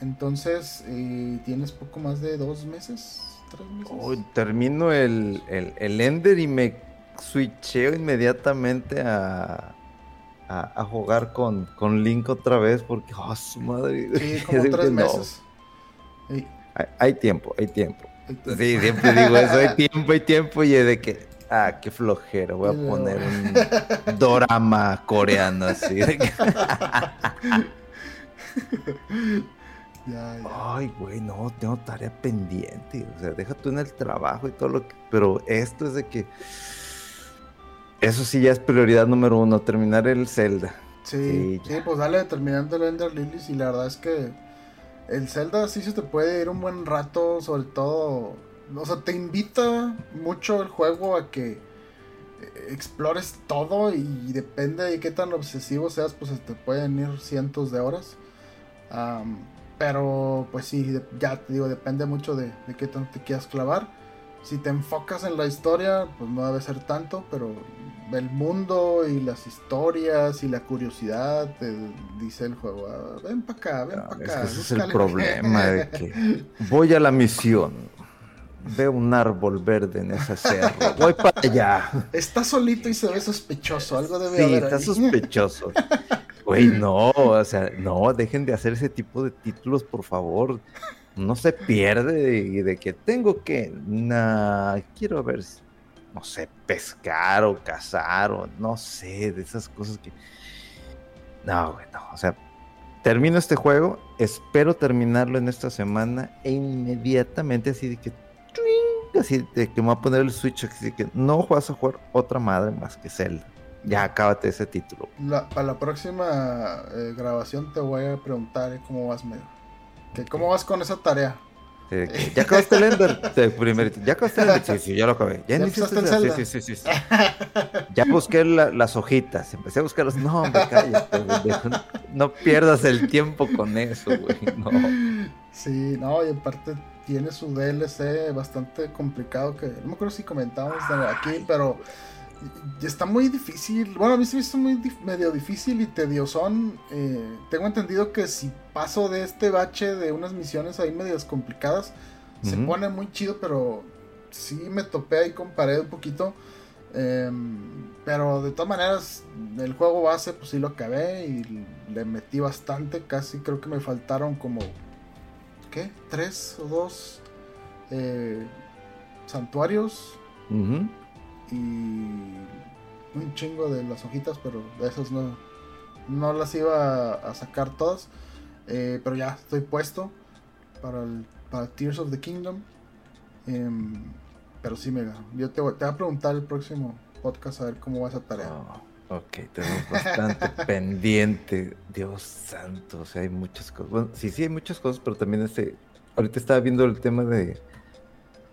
S1: Entonces, eh, tienes poco más de dos meses, tres meses.
S2: termino el, el, Ender y me switcheo inmediatamente a, a, jugar con, con, Link otra vez porque, oh, su madre.
S1: Sí, como tres meses.
S2: Hay, tiempo, hay tiempo. Sí, siempre digo eso, hay tiempo, hay tiempo y es de que, ah, qué flojera, voy a poner un dorama coreano así. Ay, güey, no, tengo tarea pendiente. O sea, deja tú en el trabajo y todo lo que. Pero esto es de que. Eso sí ya es prioridad número uno, terminar el Zelda.
S1: Sí, sí, pues dale terminando el Ender Lilies y la verdad es que el Zelda sí se te puede ir un buen rato, sobre todo. O sea, te invita mucho el juego a que explores todo y depende de qué tan obsesivo seas, pues te pueden ir cientos de horas. Pero pues sí, ya te digo, depende mucho de, qué tanto te quieras clavar. Si te enfocas en la historia, pues no debe ser tanto, pero el mundo y las historias y la curiosidad, te dice el juego, ah, ven para acá, ven para acá.
S2: ese es el problema de que voy a la misión. Veo un árbol verde en ese cerro. Voy para allá.
S1: Está solito y se ve sospechoso. Algo debe sí,
S2: está sospechoso. Güey, no, o sea, no, dejen de hacer ese tipo de títulos, por favor. No se pierde y de, que tengo que, nah, quiero ver, no sé, pescar o cazar o no sé, de esas cosas que... No, güey, o sea, termino este juego, espero terminarlo en esta semana e inmediatamente así de que... Así de que me voy a poner el Switch, así de que no vas a jugar otra madre más que Zelda ya acábate ese título.
S1: para la próxima eh, grabación te voy a preguntar cómo vas, medio. Que, ¿Cómo vas con esa tarea?
S2: ya acabaste el Ender. ya acabaste el Ender. Sí, sí, ya lo acabé. Ya,
S1: ¿Ya
S2: Sí, sí, sí, sí, Ya busqué las hojitas. Empecé a buscar los. No, me cállate, No pierdas el tiempo con eso, güey. No.
S1: Sí, no, y aparte tiene su DLC bastante complicado que. No me acuerdo si comentamos aquí, pero está muy difícil. Bueno, a mí se me hizo muy medio difícil y tediosón. Eh, tengo entendido que si paso de este bache de unas misiones ahí medias complicadas, se pone muy chido, pero sí me topé ahí con pared un poquito. Em, pero de todas maneras, el juego base, pues sí lo acabé y le metí bastante. Casi creo que me faltaron como. ¿Qué? ¿Tres o dos eh, santuarios? Y un chingo de las hojitas, pero de esas no, no las iba a, sacar todas. Eh, pero ya estoy puesto para, el, para Tears of the Kingdom. Em, pero sí me Yo te voy, te voy a preguntar el próximo podcast a ver cómo va esa tarea.
S2: Oh, ok, tenemos bastante pendiente. Dios santo, o sea, hay muchas cosas. Bueno, sí, sí, hay muchas cosas, pero también este. Ahorita estaba viendo el tema de.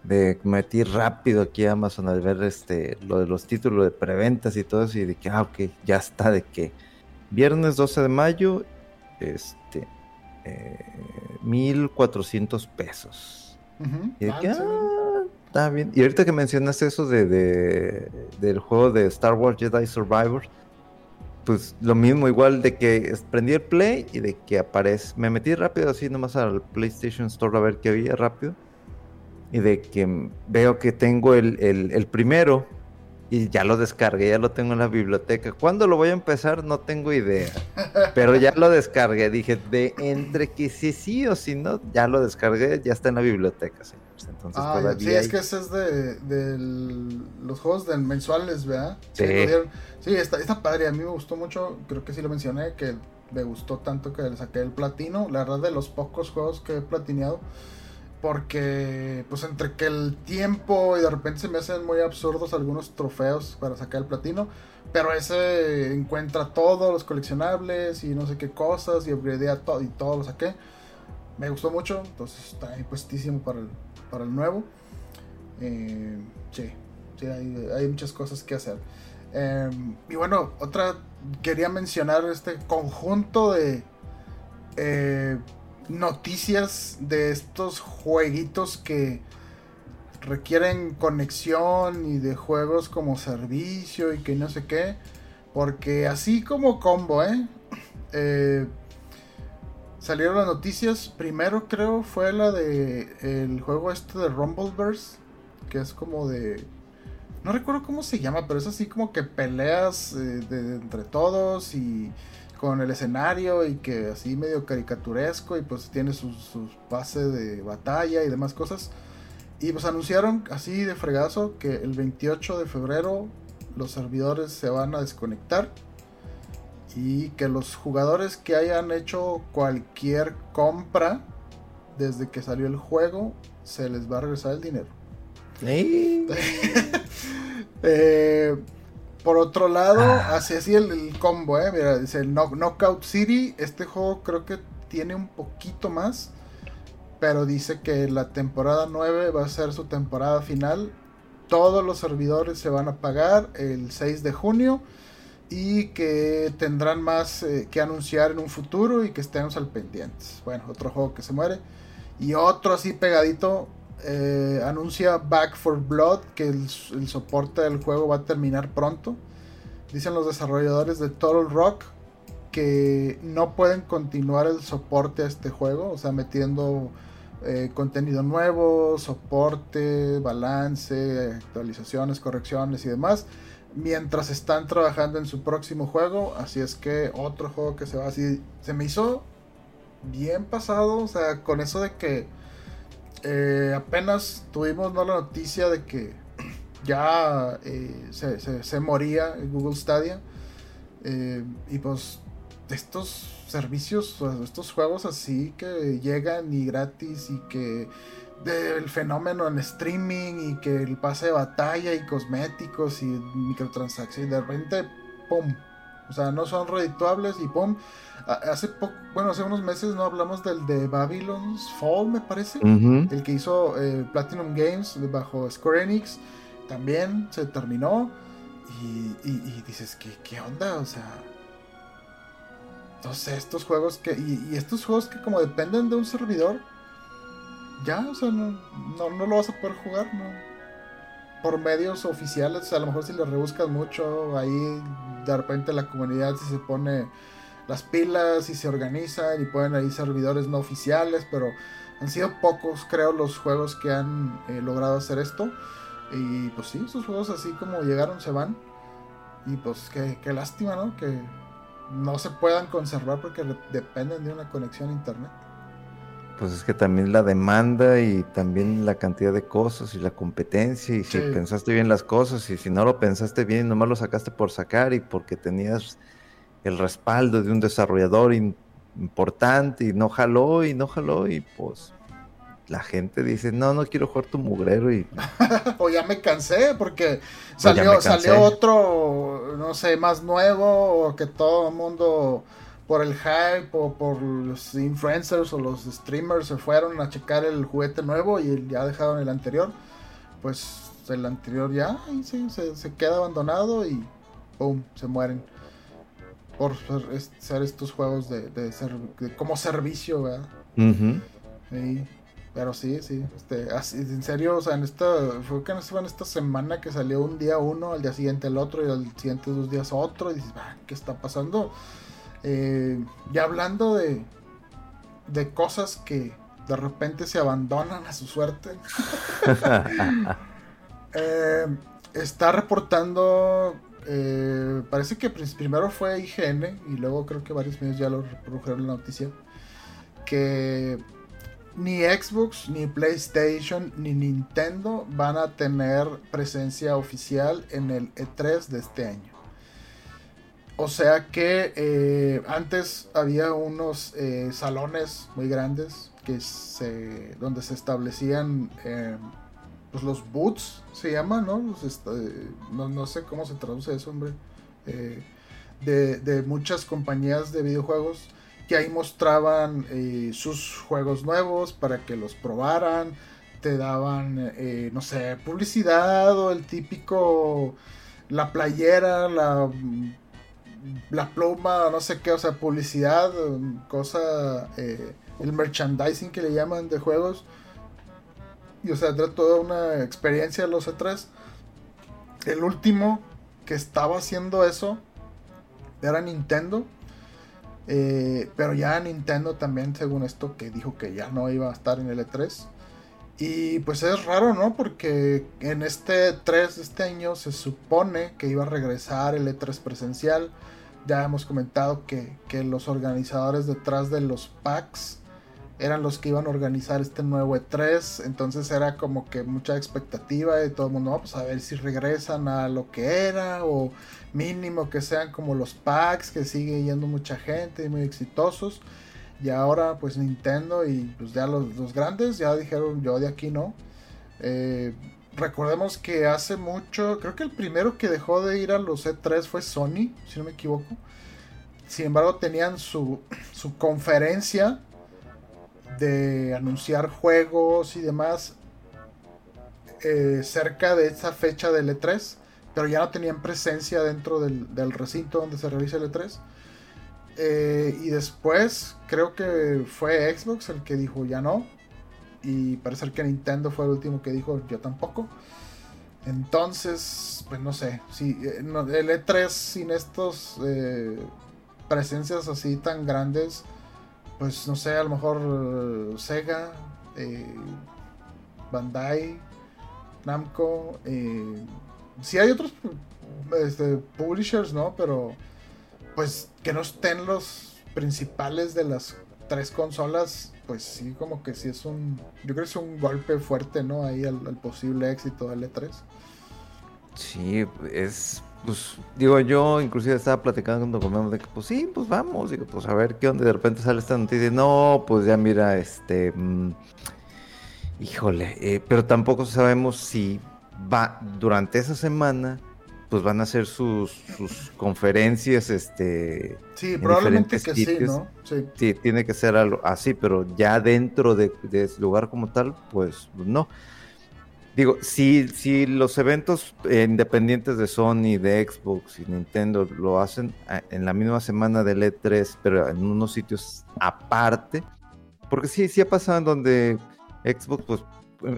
S2: De metí rápido aquí a Amazon al ver este lo de los títulos de preventas y todo eso, y de que, ah, ok, ya está, de que viernes 12 de mayo, este, eh, 1400 pesos. Y de que, ah, ah, está bien. Y ahorita que mencionaste eso de, de, del juego de Star Wars Jedi Survivor, pues lo mismo, igual de que prendí el play y de que aparece. Me metí rápido así nomás al PlayStation Store a ver qué había rápido. Y de que veo que tengo el, el, el primero y ya lo descargué, ya lo tengo en la biblioteca. ¿Cuándo lo voy a empezar? No tengo idea. Pero ya lo descargué. Dije, de entre que sí sí o si no, ya lo descargué, ya está en la biblioteca, señores. Entonces
S1: ah,
S2: todavía
S1: Sí, es que ese es de, los juegos de mensuales, ¿verdad?
S2: Sí.
S1: Sí, está, está padre. A mí me gustó mucho. Creo que sí lo mencioné, que me gustó tanto que le saqué el platino. La verdad, de los pocos juegos que he platineado porque, pues, entre que el tiempo y de repente se me hacen muy absurdos algunos trofeos para sacar el platino. Pero ese encuentra todos los coleccionables y no sé qué cosas y upgradea todo y todo lo saqué. Me gustó mucho, entonces está ahí puestísimo para el, para el nuevo. Eh, sí, sí hay, muchas cosas que hacer. Em, y bueno, otra, quería mencionar este conjunto de eh, noticias de estos jueguitos que requieren conexión y de juegos como servicio y que no sé qué. Porque así como combo, ¿eh? eh salieron las noticias. Primero creo fue la de el juego este de Rumbleverse. Que es como de... No recuerdo cómo se llama, pero es así como que peleas eh, de, entre todos y con el escenario y que así medio caricaturesco y pues tiene sus, sus bases de batalla y demás cosas. Y pues anunciaron así de fregazo que el 28 de febrero los servidores se van a desconectar y que los jugadores que hayan hecho cualquier compra desde que salió el juego se les va a regresar el dinero. eh, por otro lado, ah. así así el, combo, ¿eh? Mira, dice Knockout City. Este juego creo que tiene un poquito más. Pero dice que la temporada 9 va a ser su temporada final. Todos los servidores se van a pagar el 6 de junio. Y que tendrán más eh, que anunciar en un futuro y que estemos al pendientes. Bueno, otro juego que se muere. Y otro así pegadito eh, anuncia Back for Blood que el, soporte del juego va a terminar pronto. Dicen los desarrolladores de Total Rock que no pueden continuar el soporte a este juego, o sea, metiendo eh, contenido nuevo, soporte, balance, actualizaciones, correcciones y demás, mientras están trabajando en su próximo juego. Así es que otro juego que se va así, se me hizo bien pasado, o sea, con eso de que eh, apenas tuvimos la noticia de que ya eh, se, moría el Google Stadia. Eh, y pues estos servicios, estos juegos así que llegan y gratis y que del fenómeno en streaming y que el pase de batalla y cosméticos y microtransacciones, de repente, ¡pum! O sea, no son redituables y ¡pum! Hace poco, bueno, hace unos meses no hablamos del de Babylon's Fall, me parece. El que hizo eh, Platinum Games bajo Square Enix. También se terminó. Y, dices, ¿qué, ¿qué, onda? O sea. No sé, estos juegos que. Y, estos juegos que como dependen de un servidor. Ya, o sea, no, no, lo vas a poder jugar, ¿no? Por medios oficiales, a lo mejor si le rebuscas mucho, ahí de repente la comunidad se pone las pilas y se organizan y pueden ahí servidores no oficiales, pero han sido pocos, creo, los juegos que han eh, logrado hacer esto. Y pues sí, esos juegos así como llegaron se van. Y pues qué, qué lástima, ¿no? Que no se puedan conservar porque dependen de una conexión a internet.
S2: Pues es que también la demanda y también la cantidad de cosas y la competencia y si pensaste bien las cosas y si no lo pensaste bien nomás lo sacaste por sacar y porque tenías el respaldo de un desarrollador importante y no jaló y no jaló y pues la gente dice, no, no quiero jugar tu mugrero y...
S1: o ya me cansé porque salió, salió otro, no sé, más nuevo o que todo el mundo por el hype o por los influencers o los streamers se fueron a checar el juguete nuevo y ya dejaron el anterior. Pues el anterior ya se, queda abandonado y ¡pum! se mueren por ser, estos juegos de, ser, como servicio, ¿verdad? pero sí, sí, este, en serio, o sea, en esta, fue que en esta semana que salió un día uno, al día siguiente el otro y al siguiente dos días otro, y dices, ah, ¿qué está pasando? Eh, ya hablando de, de cosas que de repente se abandonan a su suerte. Eh, está reportando, eh, parece que primero fue IGN y luego creo que varios medios ya lo reprodujeron la noticia, que ni Xbox, ni PlayStation, ni Nintendo van a tener presencia oficial en el E3 de este año. O sea que eh, antes había unos salones muy grandes que se, donde se establecían pues los boots se llaman, ¿no? no, sé cómo se traduce eso, hombre. Eh, de, muchas compañías de videojuegos que ahí mostraban eh, sus juegos nuevos para que los probaran. Te daban, eh, no sé, publicidad o el típico, la playera, la, la pluma, no sé qué, o sea, publicidad, cosa, el merchandising que le llaman de juegos y o sea, toda una experiencia los E3. El último que estaba haciendo eso era Nintendo. Eh, pero ya Nintendo también, según esto, que dijo que ya no iba a estar en el E3. Y pues es raro, ¿no? Porque en este E3 de este año se supone que iba a regresar el E3 presencial. Ya hemos comentado que, que los organizadores detrás de los packs eran los que iban a organizar este nuevo E3, entonces era como que mucha expectativa y todo el mundo, vamos a ver si regresan a lo que era o mínimo que sean como los packs que sigue yendo mucha gente y muy exitosos. Y ahora pues Nintendo y pues ya los, grandes ya dijeron yo de aquí no. Eh, recordemos que hace mucho, creo que el primero que dejó de ir a los E3 fue Sony, si no me equivoco. Sin embargo tenían su, su conferencia de anunciar juegos y demás eh, cerca de esa fecha del E3, pero ya no tenían presencia dentro del, recinto donde se realiza el E3. Eh, y después creo que fue Xbox el que dijo ya no. Y parece que Nintendo fue el último que dijo yo tampoco. Entonces, pues no sé, si eh, el E3 sin estos presencias así tan grandes pues no sé, a lo mejor eh, Sega, eh, Bandai, Namco, eh, sí hay otros este, publishers, ¿no? Pero pues que no estén los principales de las tres consolas, pues sí, como que sí es un, yo creo que es un golpe fuerte, ¿no? Ahí al, posible éxito del E3.
S2: Sí, es pues digo, yo inclusive estaba platicando con Memo de que, pues sí, pues vamos, digo, pues a ver qué onda, de repente sale esta noticia, no, pues ya mira, este, mm, híjole, eh, pero tampoco sabemos si va, durante esa semana, pues van a hacer sus, sus conferencias, este,
S1: sí, probablemente que sí, ¿no?
S2: Sí. tiene que ser algo así, pero ya dentro de, de ese lugar como tal, pues no. Digo, si, si los eventos independientes de Sony, de Xbox y Nintendo lo hacen en la misma semana del E3, pero en unos sitios aparte, porque sí, sí ha pasado en donde Xbox, pues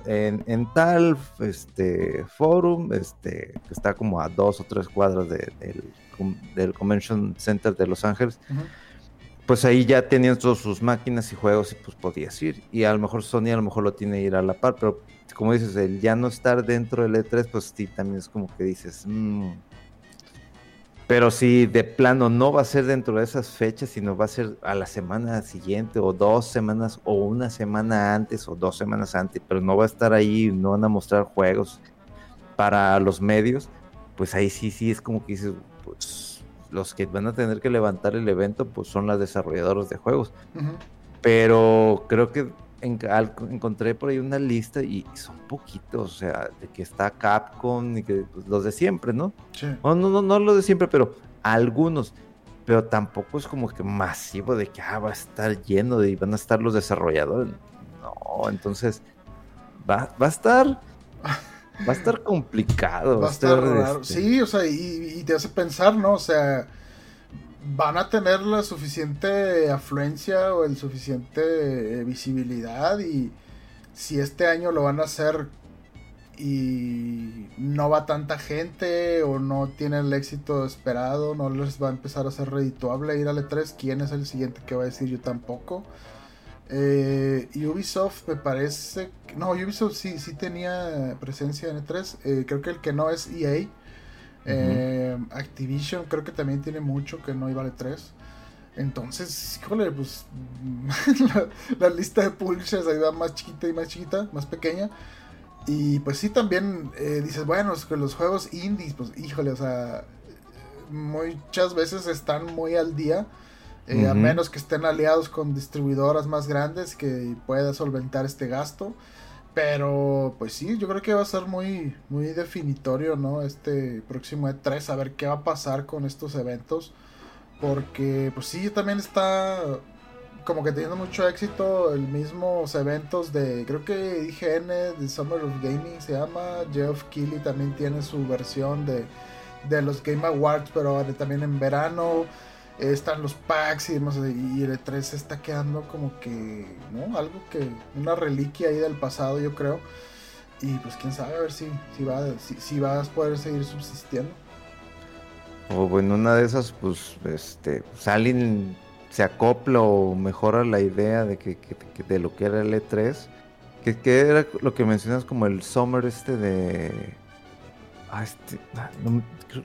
S2: en, tal este forum, este, que está como a dos o tres cuadras del Convention Center de Los Ángeles, pues ahí ya tenían todas sus máquinas y juegos y pues podías ir. Y a lo mejor Sony a lo mejor lo tiene ir a la par, pero como dices, el ya no estar dentro del E3, pues sí, también es como que dices, mm". Pero si de plano no va a ser dentro de esas fechas, sino va a ser a la semana siguiente o dos semanas o una semana antes o dos semanas antes, pero no va a estar ahí, no van a mostrar juegos para los medios, pues ahí sí, sí es como que dices, pues los que van a tener que levantar el evento, pues son las desarrolladoras de juegos. Pero creo que encontré por ahí una lista y, son poquitos, o sea, de que está Capcom y que pues, los de siempre, ¿no? Sí. No, no, no, no los de siempre, pero algunos. Pero tampoco es como que masivo de que ah, va a estar lleno de y van a estar los desarrolladores. No, entonces va, va a estar. Va a estar complicado.
S1: Va a estar raro. Este sí, o sea, y, y te hace pensar, ¿no? O sea, van a tener la suficiente afluencia o el suficiente eh, visibilidad y si este año lo van a hacer y no va tanta gente o no tiene el éxito esperado, no les va a empezar a ser redituable ir al E3, ¿quién es el siguiente que va a decir yo tampoco? Eh, Ubisoft me parece... No, Ubisoft sí, sí tenía presencia en E3, eh, creo que el que no es EA eh, Activision creo que también tiene mucho que no iba vale 3. Entonces, híjole, pues la, lista de publishers ahí va más chiquita y más chiquita, más pequeña. Y pues sí, también eh, dices, bueno, es que los juegos indies, pues híjole, o sea, muchas veces están muy al día. Eh, a menos que estén aliados con distribuidoras más grandes que pueda solventar este gasto. Pero, pues sí, yo creo que va a ser muy, muy definitorio, ¿no? Este próximo E3, a ver qué va a pasar con estos eventos. Porque, pues sí, también está como que teniendo mucho éxito el mismos eventos de, creo que IGN, de Summer of Gaming se llama. Jeff Keighley también tiene su versión de, de los Game Awards, pero también en verano están los packs y demás, y el E3 se está quedando como que, ¿no? Algo que, una reliquia ahí del pasado, yo creo. Y pues quién sabe, a ver si, si, va, si, vas a poder seguir subsistiendo.
S2: O bueno, una de esas, pues, este, pues alguien se acopla o mejora la idea de que, de lo que era el E3. Que, que, era lo que mencionas como el Summer este de... Ah, este, ah,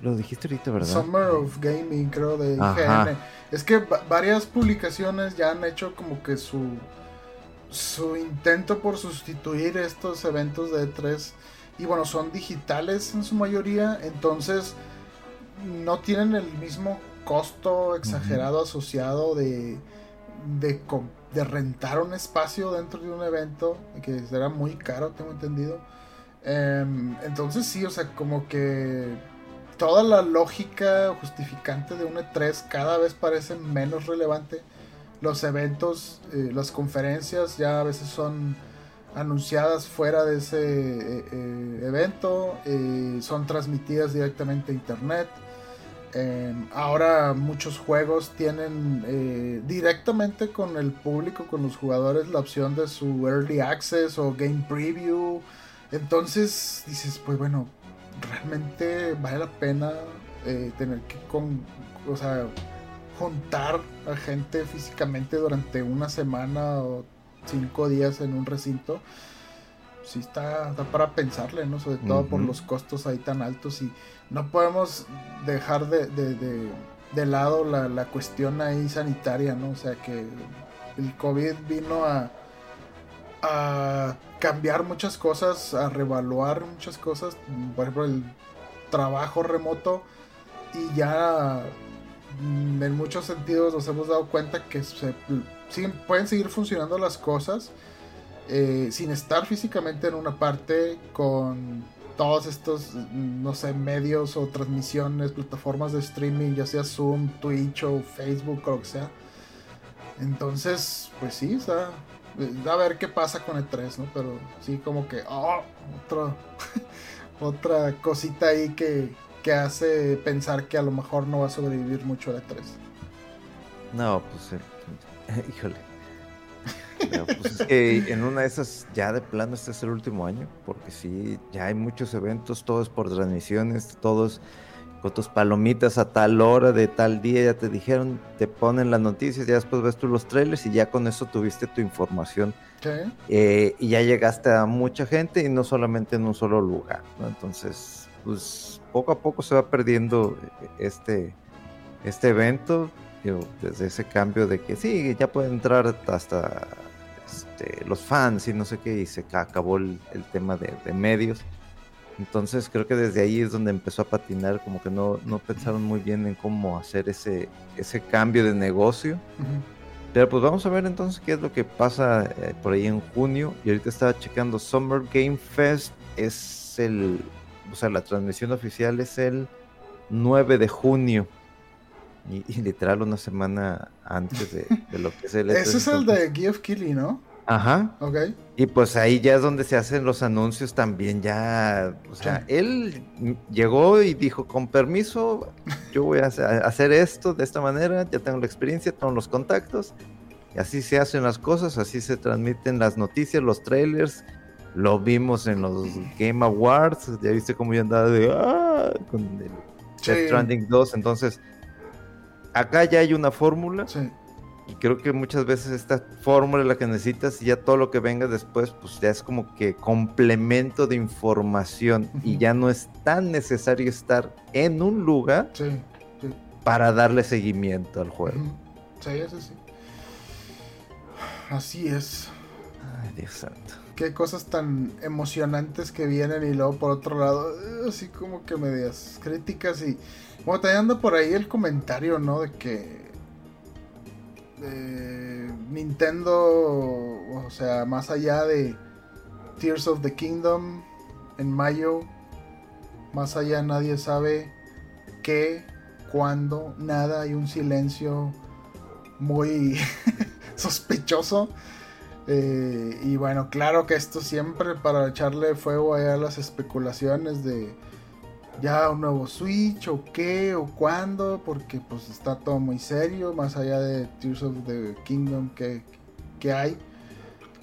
S2: lo dijiste ahorita, ¿verdad?
S1: Summer of Gaming, creo, de IGN. Es que varias publicaciones ya han hecho como que su, su intento por sustituir estos eventos de E3. Y bueno, son digitales en su mayoría, entonces no tienen el mismo costo exagerado asociado de, de, de, rentar un espacio dentro de un evento, que será muy caro, tengo entendido. Em, entonces sí, o sea, como que toda la lógica justificante de un E3 cada vez parece menos relevante. Los eventos, eh, las conferencias ya a veces son anunciadas fuera de ese eh, eh, evento, son transmitidas directamente a internet. Em, ahora muchos juegos tienen directamente con el público, con los jugadores, la opción de su early access o game preview. Entonces dices, pues bueno, realmente vale la pena eh, tener que con, o sea, juntar a gente físicamente durante una semana o cinco días en un recinto. Sí está, para pensarle, ¿no? Sobre todo por los costos ahí tan altos y no podemos dejar de, de, lado la, la, cuestión ahí sanitaria, ¿no? O sea que el COVID vino a, a cambiar muchas cosas, a revaluar muchas cosas, por ejemplo el trabajo remoto y ya mm, en muchos sentidos nos hemos dado cuenta que se, pueden seguir funcionando las cosas eh, sin estar físicamente en una parte con todos estos, no sé, medios o transmisiones, plataformas de streaming, ya sea Zoom, Twitch o Facebook o lo que sea. Entonces, pues sí, o sea, a ver qué pasa con el 3, ¿no? Pero sí, como que, oh, otra cosita ahí que, hace pensar que a lo mejor no va a sobrevivir mucho el 3.
S2: No, pues, eh, híjole. pues es que en una de esas ya de plano este es el último año, porque sí, ya hay muchos eventos, todos por transmisiones, todos tus palomitas a tal hora de tal día, ya te dijeron, te ponen las noticias, ya después ves tú los trailers y ya con eso tuviste tu información. Eh, y ya llegaste a mucha gente y no solamente en un solo lugar, Entonces, pues poco a poco se va perdiendo este, este evento, desde ese cambio de que sí, ya pueden entrar hasta este, los fans y no sé qué, y se acabó el, tema de, de medios entonces creo que desde ahí es donde empezó a patinar, como que no, no pensaron muy bien en cómo hacer ese, ese cambio de negocio. Pero pues vamos a ver entonces qué es lo que pasa eh, por ahí en junio. Y ahorita estaba checando Summer Game Fest. Es el. O sea, la transmisión oficial es el 9 de junio. Y, y literal una semana antes de, de lo que es el.
S1: Ese es el de Geoff Keighley, ¿no?
S2: Ajá.
S1: Ok.
S2: Y pues ahí ya es donde se hacen los anuncios también ya, o sea,
S1: Sí.
S2: él llegó y dijo, con permiso, yo voy a hacer- a hacer esto de esta manera, ya tengo la experiencia, tengo los contactos, y así se hacen las cosas, así se transmiten las noticias, los trailers, lo vimos en los Game Awards, ya viste cómo yo andaba de, "Ah", con el
S1: Sí.
S2: Death Stranding 2, entonces, acá ya hay una fórmula,
S1: Sí.
S2: Y creo que muchas veces esta fórmula es la que necesitas y ya todo lo que venga después, pues ya es como que complemento de información y ya no es tan necesario estar en un lugar
S1: Sí. sí.
S2: para darle seguimiento al juego.
S1: Sí, eso sí. Así es.
S2: Ay, Dios santo.
S1: Qué cosas tan emocionantes que vienen y luego por otro lado, eh, así como que medias críticas y... Bueno, también anda por ahí el comentario, ¿no? De que... eh, Nintendo, o sea, más allá de Tears of the Kingdom en mayo, más allá nadie sabe qué, cuándo, nada, hay un silencio muy sospechoso. Eh, y bueno, claro que esto siempre para echarle fuego a las especulaciones de ya un nuevo Switch o qué o cuándo, porque pues está todo muy serio, más allá de Tears of the Kingdom que, que hay.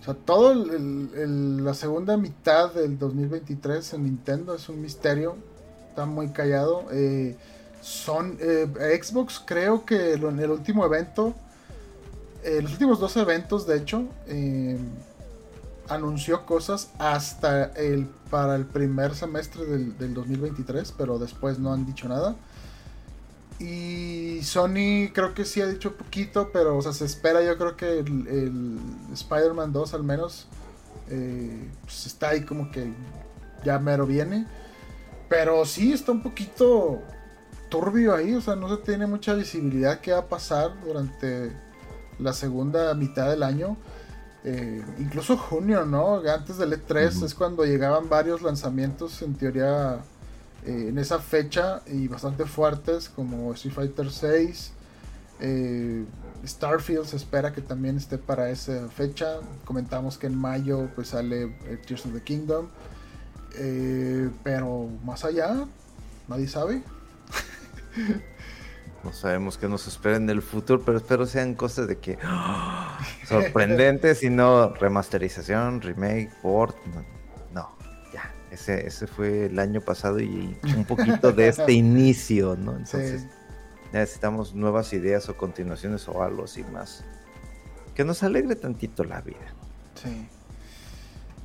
S1: O sea, todo el- la segunda mitad del 2023 en Nintendo es un misterio, está muy callado. Eh, son eh, Xbox creo que en el último evento eh, los últimos dos eventos, de hecho, anunció cosas hasta el para el primer semestre del, del 2023, pero después no han dicho nada. Y Sony creo que sí ha dicho poquito, pero o sea, se espera yo creo que el, el Spider-Man 2 al menos eh, pues está ahí como que ya mero viene. Pero sí está un poquito turbio ahí, o sea, no se tiene mucha visibilidad qué va a pasar durante la segunda mitad del año. Eh, incluso junio, ¿no? Antes del E3
S2: Ujú.
S1: es cuando llegaban varios lanzamientos en teoría eh, en esa fecha y bastante fuertes como Street Fighter 6. eh, Starfield se espera que también esté para esa fecha. Comentamos que en mayo pues sale Tears of the Kingdom. Pero más allá, nadie sabe.
S2: No sabemos qué nos espera en el futuro, pero espero sean cosas de que ¡ah! sorprendentes y no remasterización, remake, port. No, ya. Ese, ese fue el año pasado y un poquito de este inicio, ¿no? Entonces
S1: Sí.
S2: necesitamos nuevas ideas o continuaciones o algo así más. Que nos alegre tantito la vida.
S1: Sí.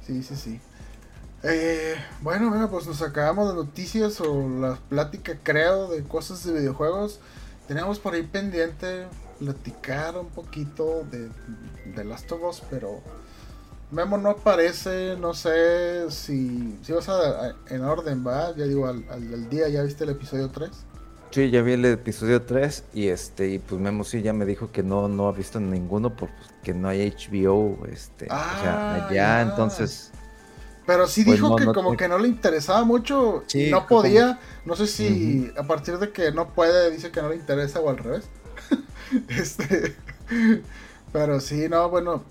S1: Sí, sí, sí. Eh, bueno, venga, pues nos acabamos de noticias o la plática, creo, de cosas de videojuegos. Tenemos por ahí pendiente platicar un poquito de, de Last of Us, pero Memo no aparece, no sé si, si vas a, a- en orden, va, ya digo, al, al- al día, ¿ya viste el episodio 3?
S2: Sí, ya vi el episodio 3 y este y pues Memo sí ya me dijo que no no ha visto ninguno porque no hay HBO, este, o
S1: Ah,
S2: sea, allá,
S1: ya.
S2: entonces
S1: Pero sí
S2: Pues
S1: dijo
S2: no,
S1: que
S2: no
S1: como
S2: te-
S1: que no le interesaba mucho y no podía. No sé si a partir de que no puede dice que no le interesa o al revés. este, pero sí, no, bueno,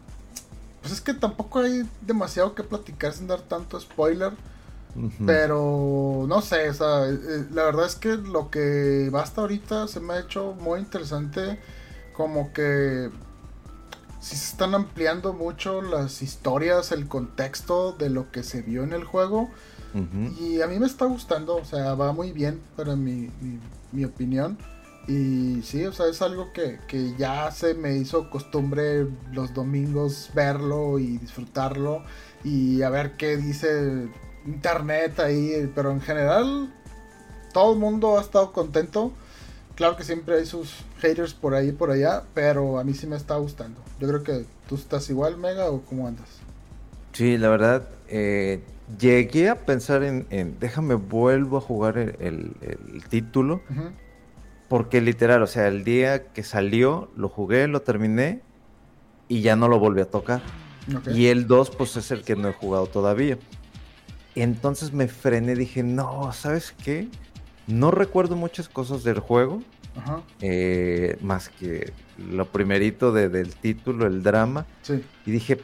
S1: pues es que tampoco hay demasiado que platicar sin dar tanto spoiler. Pero no sé, o sea, eh, la verdad es que lo que va hasta ahorita se me ha hecho muy interesante. Como que sí se están ampliando mucho las historias, el contexto de lo que se vio en el juego. Y a mí me está gustando, o sea, va muy bien para mi, mi, mi opinión. Y sí, o sea, es algo que, que ya se me hizo costumbre los domingos verlo y disfrutarlo y a ver qué dice internet ahí. Pero en general, todo el mundo ha estado contento. Claro que siempre hay sus haters por ahí y por allá, pero a mí sí me está gustando. Yo creo que tú estás igual, Mega, o cómo andas.
S2: Sí, la verdad, eh, llegué a pensar en, en, déjame vuelvo a jugar el, el- el título, porque literal, o sea, el día que salió, lo jugué, lo terminé, y ya no lo volví a tocar. Y el 2 pues es el que no he jugado todavía. Entonces me frené, dije, no, ¿sabes qué? No recuerdo muchas cosas del juego, eh, más que lo primerito del título, el drama. Y dije,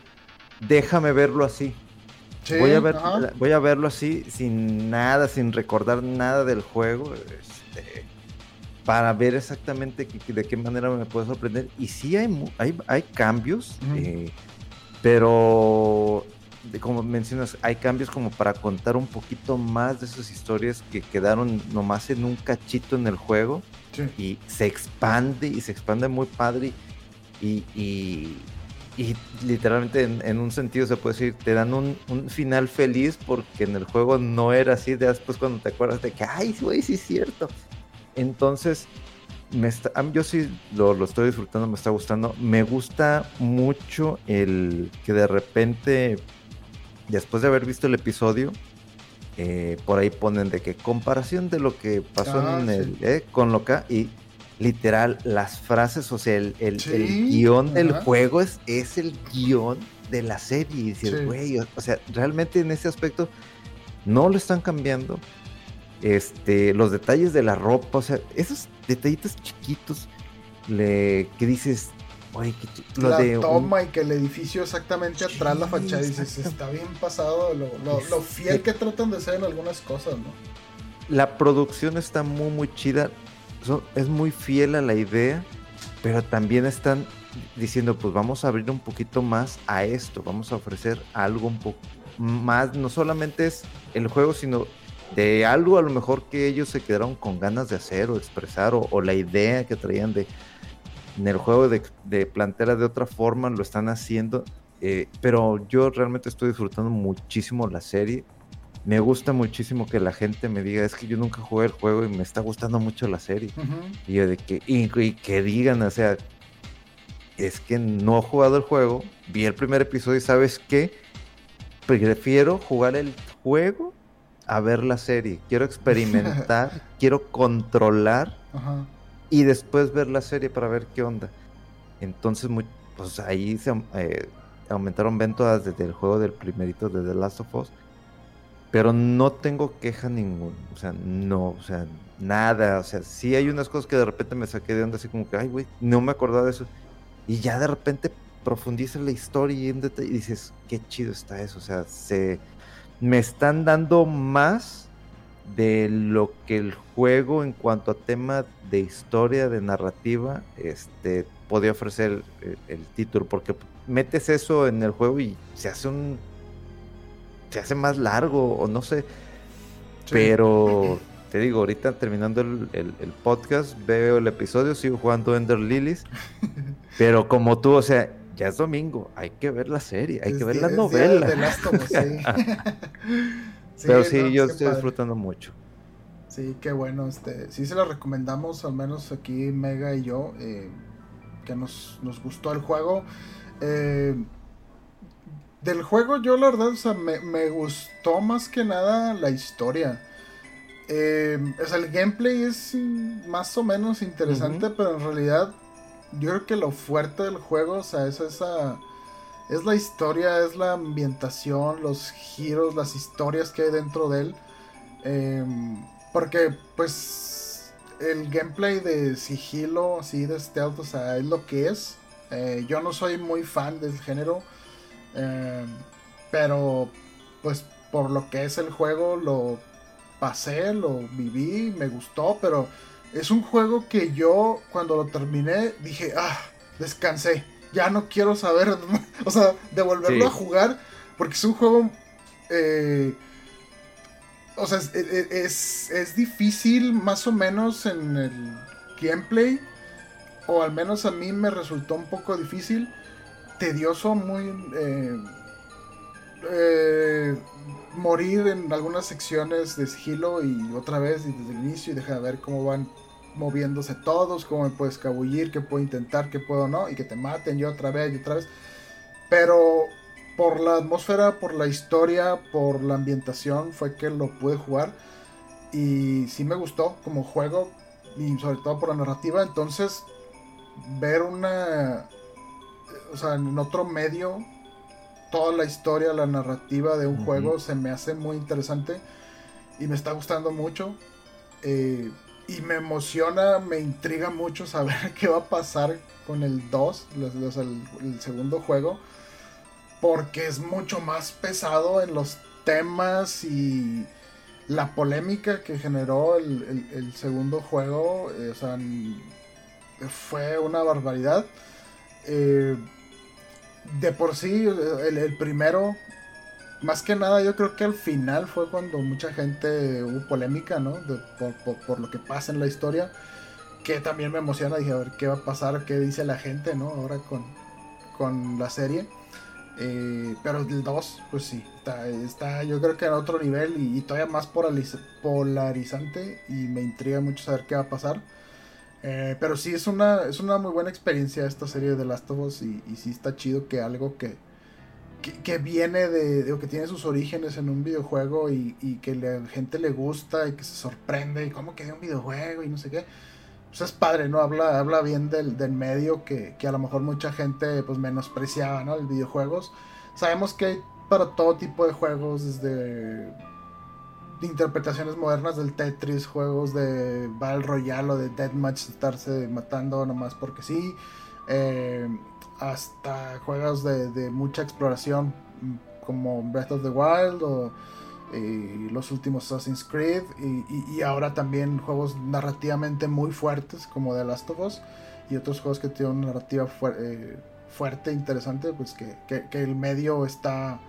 S2: déjame verlo así. voy, a ver, voy a verlo así, sin nada, sin recordar nada del juego, este, para ver exactamente de qué manera me puede sorprender. Y sí hay, hay, hay cambios, eh, pero como mencionas, hay cambios como para contar un poquito más de esas historias que quedaron nomás en un cachito en el juego y se expande y se expande muy padre y, y, literalmente en, un sentido se puede decir, te dan un, final feliz porque en el juego no era así, después cuando te acuerdas de que, ay, güey, sí es cierto. Entonces, me está, yo sí lo, lo, estoy disfrutando, me está gustando. Me gusta mucho el que de repente después de haber visto el episodio, eh, por ahí ponen de que comparación de lo que pasó ah, en el, eh, con lo que y literal las frases, o sea, el, el, guion del juego es, es el guion de la serie. Y güey, o, sea, realmente en ese aspecto no lo están cambiando. Este, los detalles de la ropa, o sea, esos detallitos chiquitos le, que dices,
S1: la toma y que el edificio exactamente atrás la fachada dices, está bien pasado lo, fiel que tratan de ser en algunas cosas, ¿no?
S2: La producción está muy, muy chida. es muy fiel a la idea, pero también están diciendo, pues vamos a abrir un poquito más a esto, vamos a ofrecer algo un poco más, no solamente es el juego, sino de algo a lo mejor que ellos se quedaron con ganas de hacer o expresar, o la idea que traían de, en el juego de, de plantera de otra forma lo están haciendo, eh, pero yo realmente estoy disfrutando muchísimo la serie. Me gusta muchísimo que la gente me diga, es que yo nunca jugué el juego y me está gustando mucho la serie. Y yo de que, y, que digan, o sea, es que no he jugado el juego, vi el primer episodio y sabes qué, prefiero jugar el juego a ver la serie. Quiero experimentar, quiero controlar y después ver la serie para ver qué onda. Entonces, pues ahí se eh, aumentaron ventas desde el juego del primerito de The Last of Us. Pero no tengo queja ninguna. O sea, no, o sea, nada. O sea, sí hay unas cosas que de repente me saqué de onda, así como que, ay, güey, no me acordaba de eso. Y ya de repente profundiza la historia y, y dices, qué chido está eso. O sea, se me están dando más de lo que el juego en cuanto a tema de historia, de narrativa, este, podía ofrecer el, título, porque metes eso en el juego y se hace un... se hace más largo o no sé. Pero te digo, ahorita terminando el, podcast, veo el episodio, sigo jugando Ender Lilies, pero como tú, o sea, ya es domingo, hay que ver la serie, hay que ver la Pero sí, yo estoy disfrutando mucho.
S1: Sí, qué bueno. Este, sí se lo recomendamos, al menos aquí Mega y yo, eh, que nos, gustó el juego. Eh, del juego yo la verdad, o sea, me, gustó más que nada la historia. Eh, o sea, el gameplay es más o menos interesante, pero en realidad yo creo que lo fuerte del juego, o sea, es esa es la historia, es la ambientación, los giros, las historias que hay dentro de él. Em, porque pues el gameplay de sigilo, así de stealth, o sea, es lo que es. Eh, yo no soy muy fan del género. Em, pero pues por lo que es el juego lo pasé, lo viví, me gustó, pero es un juego que yo cuando lo terminé dije, ah, descansé ya no quiero saber, o sea, de volverlo a jugar, porque es un juego, eh, o sea, es, es, difícil más o menos en el gameplay, o al menos a mí me resultó un poco difícil, tedioso, muy... Eh, eh, morir en algunas secciones de sigilo y otra vez y desde el inicio y dejar de ver cómo van moviéndose todos, cómo me puedo escabullir, qué puedo intentar, qué puedo no, y que te maten yo otra vez y otra vez. Pero por la atmósfera, por la historia, por la ambientación fue que lo pude jugar. Y sí me gustó como juego y sobre todo por la narrativa. Entonces, ver una... o sea, en otro medio, toda la historia, la narrativa de un juego se me hace muy interesante y me está gustando mucho. Eh, y me emociona, me intriga mucho saber qué va a pasar con el 2, el, segundo juego, porque es mucho más pesado en los temas y la polémica que generó el, segundo juego, eh, o sea, fue una barbaridad. Eh, de por sí, el, primero, más que nada, yo creo que al final fue cuando mucha gente hubo polémica, ¿no? por, lo que pasa en la historia. Que también me emociona, dije, a ver qué va a pasar, qué dice la gente, ¿no? Ahora con, con la serie. Eh, pero el 2, pues sí, está, yo creo que en otro nivel y, todavía más polarizante y me intriga mucho saber qué va a pasar. Eh, pero sí, es una, es una muy buena experiencia esta serie de Last of Us y, y sí está chido que algo que, que, viene de, o que tiene sus orígenes en un videojuego y, que la gente le gusta y que se sorprende y cómo que de un videojuego y no sé qué. Pues es padre, ¿no? Habla, habla bien del, del medio que, que, a lo mejor mucha gente pues menospreciaba, ¿no? El videojuegos. Sabemos que hay para todo tipo de juegos, desde interpretaciones modernas del Tetris, juegos de Battle Royale o de Deathmatch, estarse matando nomás porque sí, eh, hasta juegos de, mucha exploración como Breath of the Wild o eh, los últimos Assassin's Creed y, ahora también juegos narrativamente muy fuertes como The Last of Us y otros juegos que tienen una narrativa eh, fuerte, interesante, pues que, el medio está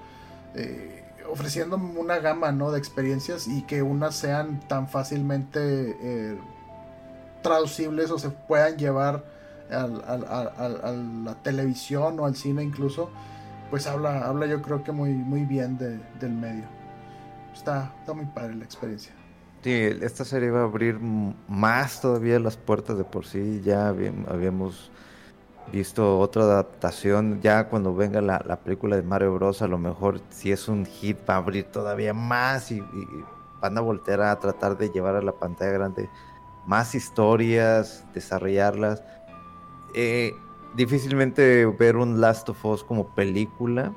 S1: ofreciendo una gama ¿no? de experiencias y que unas sean tan fácilmente eh, traducibles o se puedan llevar a la televisión o al cine incluso, pues habla, habla yo creo que muy, muy bien del medio. Está, está muy padre la experiencia.
S2: Sí, esta serie va a abrir más todavía las puertas de por sí. Ya habíamos visto otra adaptación. Ya cuando venga la, película de Mario Bros, a lo mejor si es un hit va a abrir todavía más y, van a voltear a tratar de llevar a la pantalla grande más historias, desarrollarlas. Eh, difícilmente ver un Last of Us como película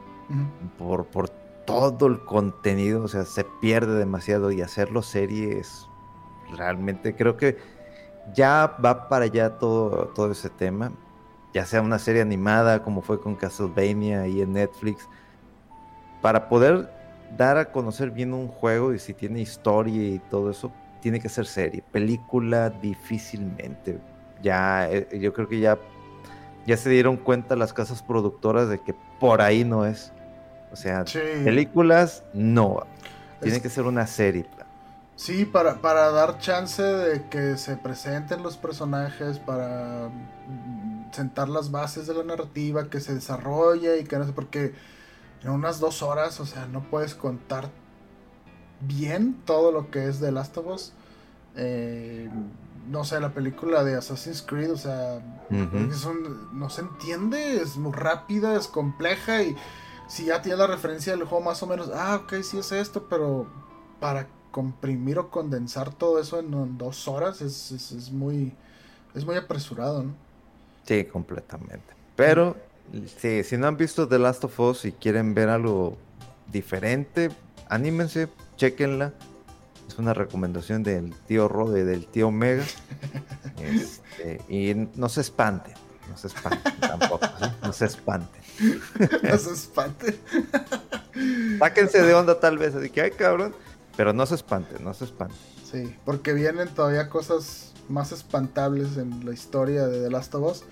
S2: por, por todo el contenido, o sea, se pierde demasiado y hacerlo series realmente creo que ya va para allá todo, todo ese tema ya sea una serie animada como fue con Castlevania y en Netflix, para poder dar a conocer bien un juego y si tiene historia y todo eso, tiene que ser serie. Película difícilmente. Ya, eh, yo creo que ya, ya se dieron cuenta las casas productoras de que por ahí no es. O sea, películas no. Tiene que ser una serie.
S1: Sí, para, para dar chance de que se presenten los personajes, para sentar las bases de la narrativa, que se desarrolle y que no sé, porque en unas dos horas, o sea, no puedes contar bien todo lo que es de Last of Us. Eh, no sé, la película de Assassin's Creed, o sea, no se entiende, es muy rápida, es compleja y si ya tiene la referencia del juego más o menos, ah, ok, sí es esto, pero para comprimir o condensar todo eso en, dos horas es, es, muy es muy apresurado, ¿no?
S2: Sí, completamente. Pero si no han visto The Last of Us y quieren ver algo diferente, anímense, chequenla. Es una recomendación del tío Rode, del tío Mega. Este, y no se espanten, no se espanten tampoco, no se espanten.
S1: no se espanten.
S2: Sáquense de onda tal vez, así que, ay cabrón, pero no se espanten, no se espanten.
S1: Sí, porque vienen todavía cosas más espantables en la historia de The Last of Us.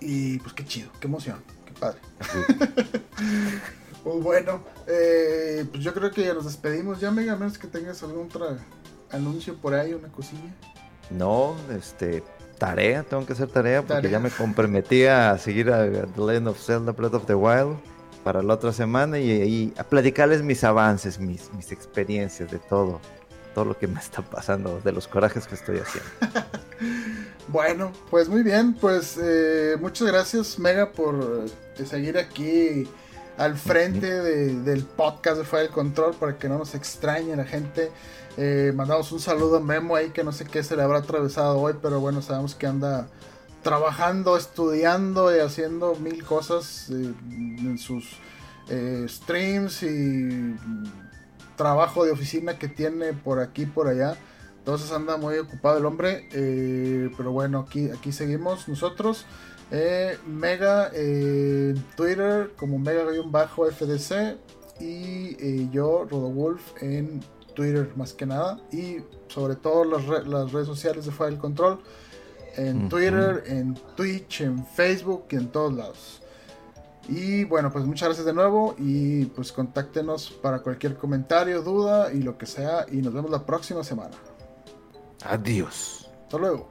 S1: Y pues qué chido, qué emoción, qué padre. Pues bueno, eh, pues yo creo que ya nos despedimos. Ya, Mega, menos que tengas algún otro anuncio por ahí, una cosilla.
S2: No, este, tarea, tengo que hacer tarea porque ya me comprometí a seguir a The Legend of Zelda Breath of the Wild para la otra semana y, a platicarles mis avances, mis, mis experiencias de todo todo lo que me está pasando, de los corajes que estoy haciendo.
S1: bueno, pues muy bien, pues eh, muchas gracias Mega por eh, seguir aquí al frente del podcast de Fuera del Control para que no nos extrañe la gente. Eh, mandamos un saludo a Memo ahí que no sé qué se le habrá atravesado hoy, pero bueno, sabemos que anda trabajando, estudiando y haciendo mil cosas eh, en sus eh, streams y trabajo de oficina que tiene por aquí por allá. Entonces anda muy ocupado el hombre. pero bueno, aquí, aquí seguimos nosotros. Mega en Twitter como Mega-FDC y yo, Rodowulf, en Twitter más que nada y sobre todo las, las redes sociales de Fuera del Control en Twitter, en Twitch, en Facebook y en todos lados. Y bueno, pues muchas gracias de nuevo y pues contáctenos para cualquier comentario, duda y lo que sea y nos vemos la próxima semana.
S2: Adiós.
S1: Hasta luego.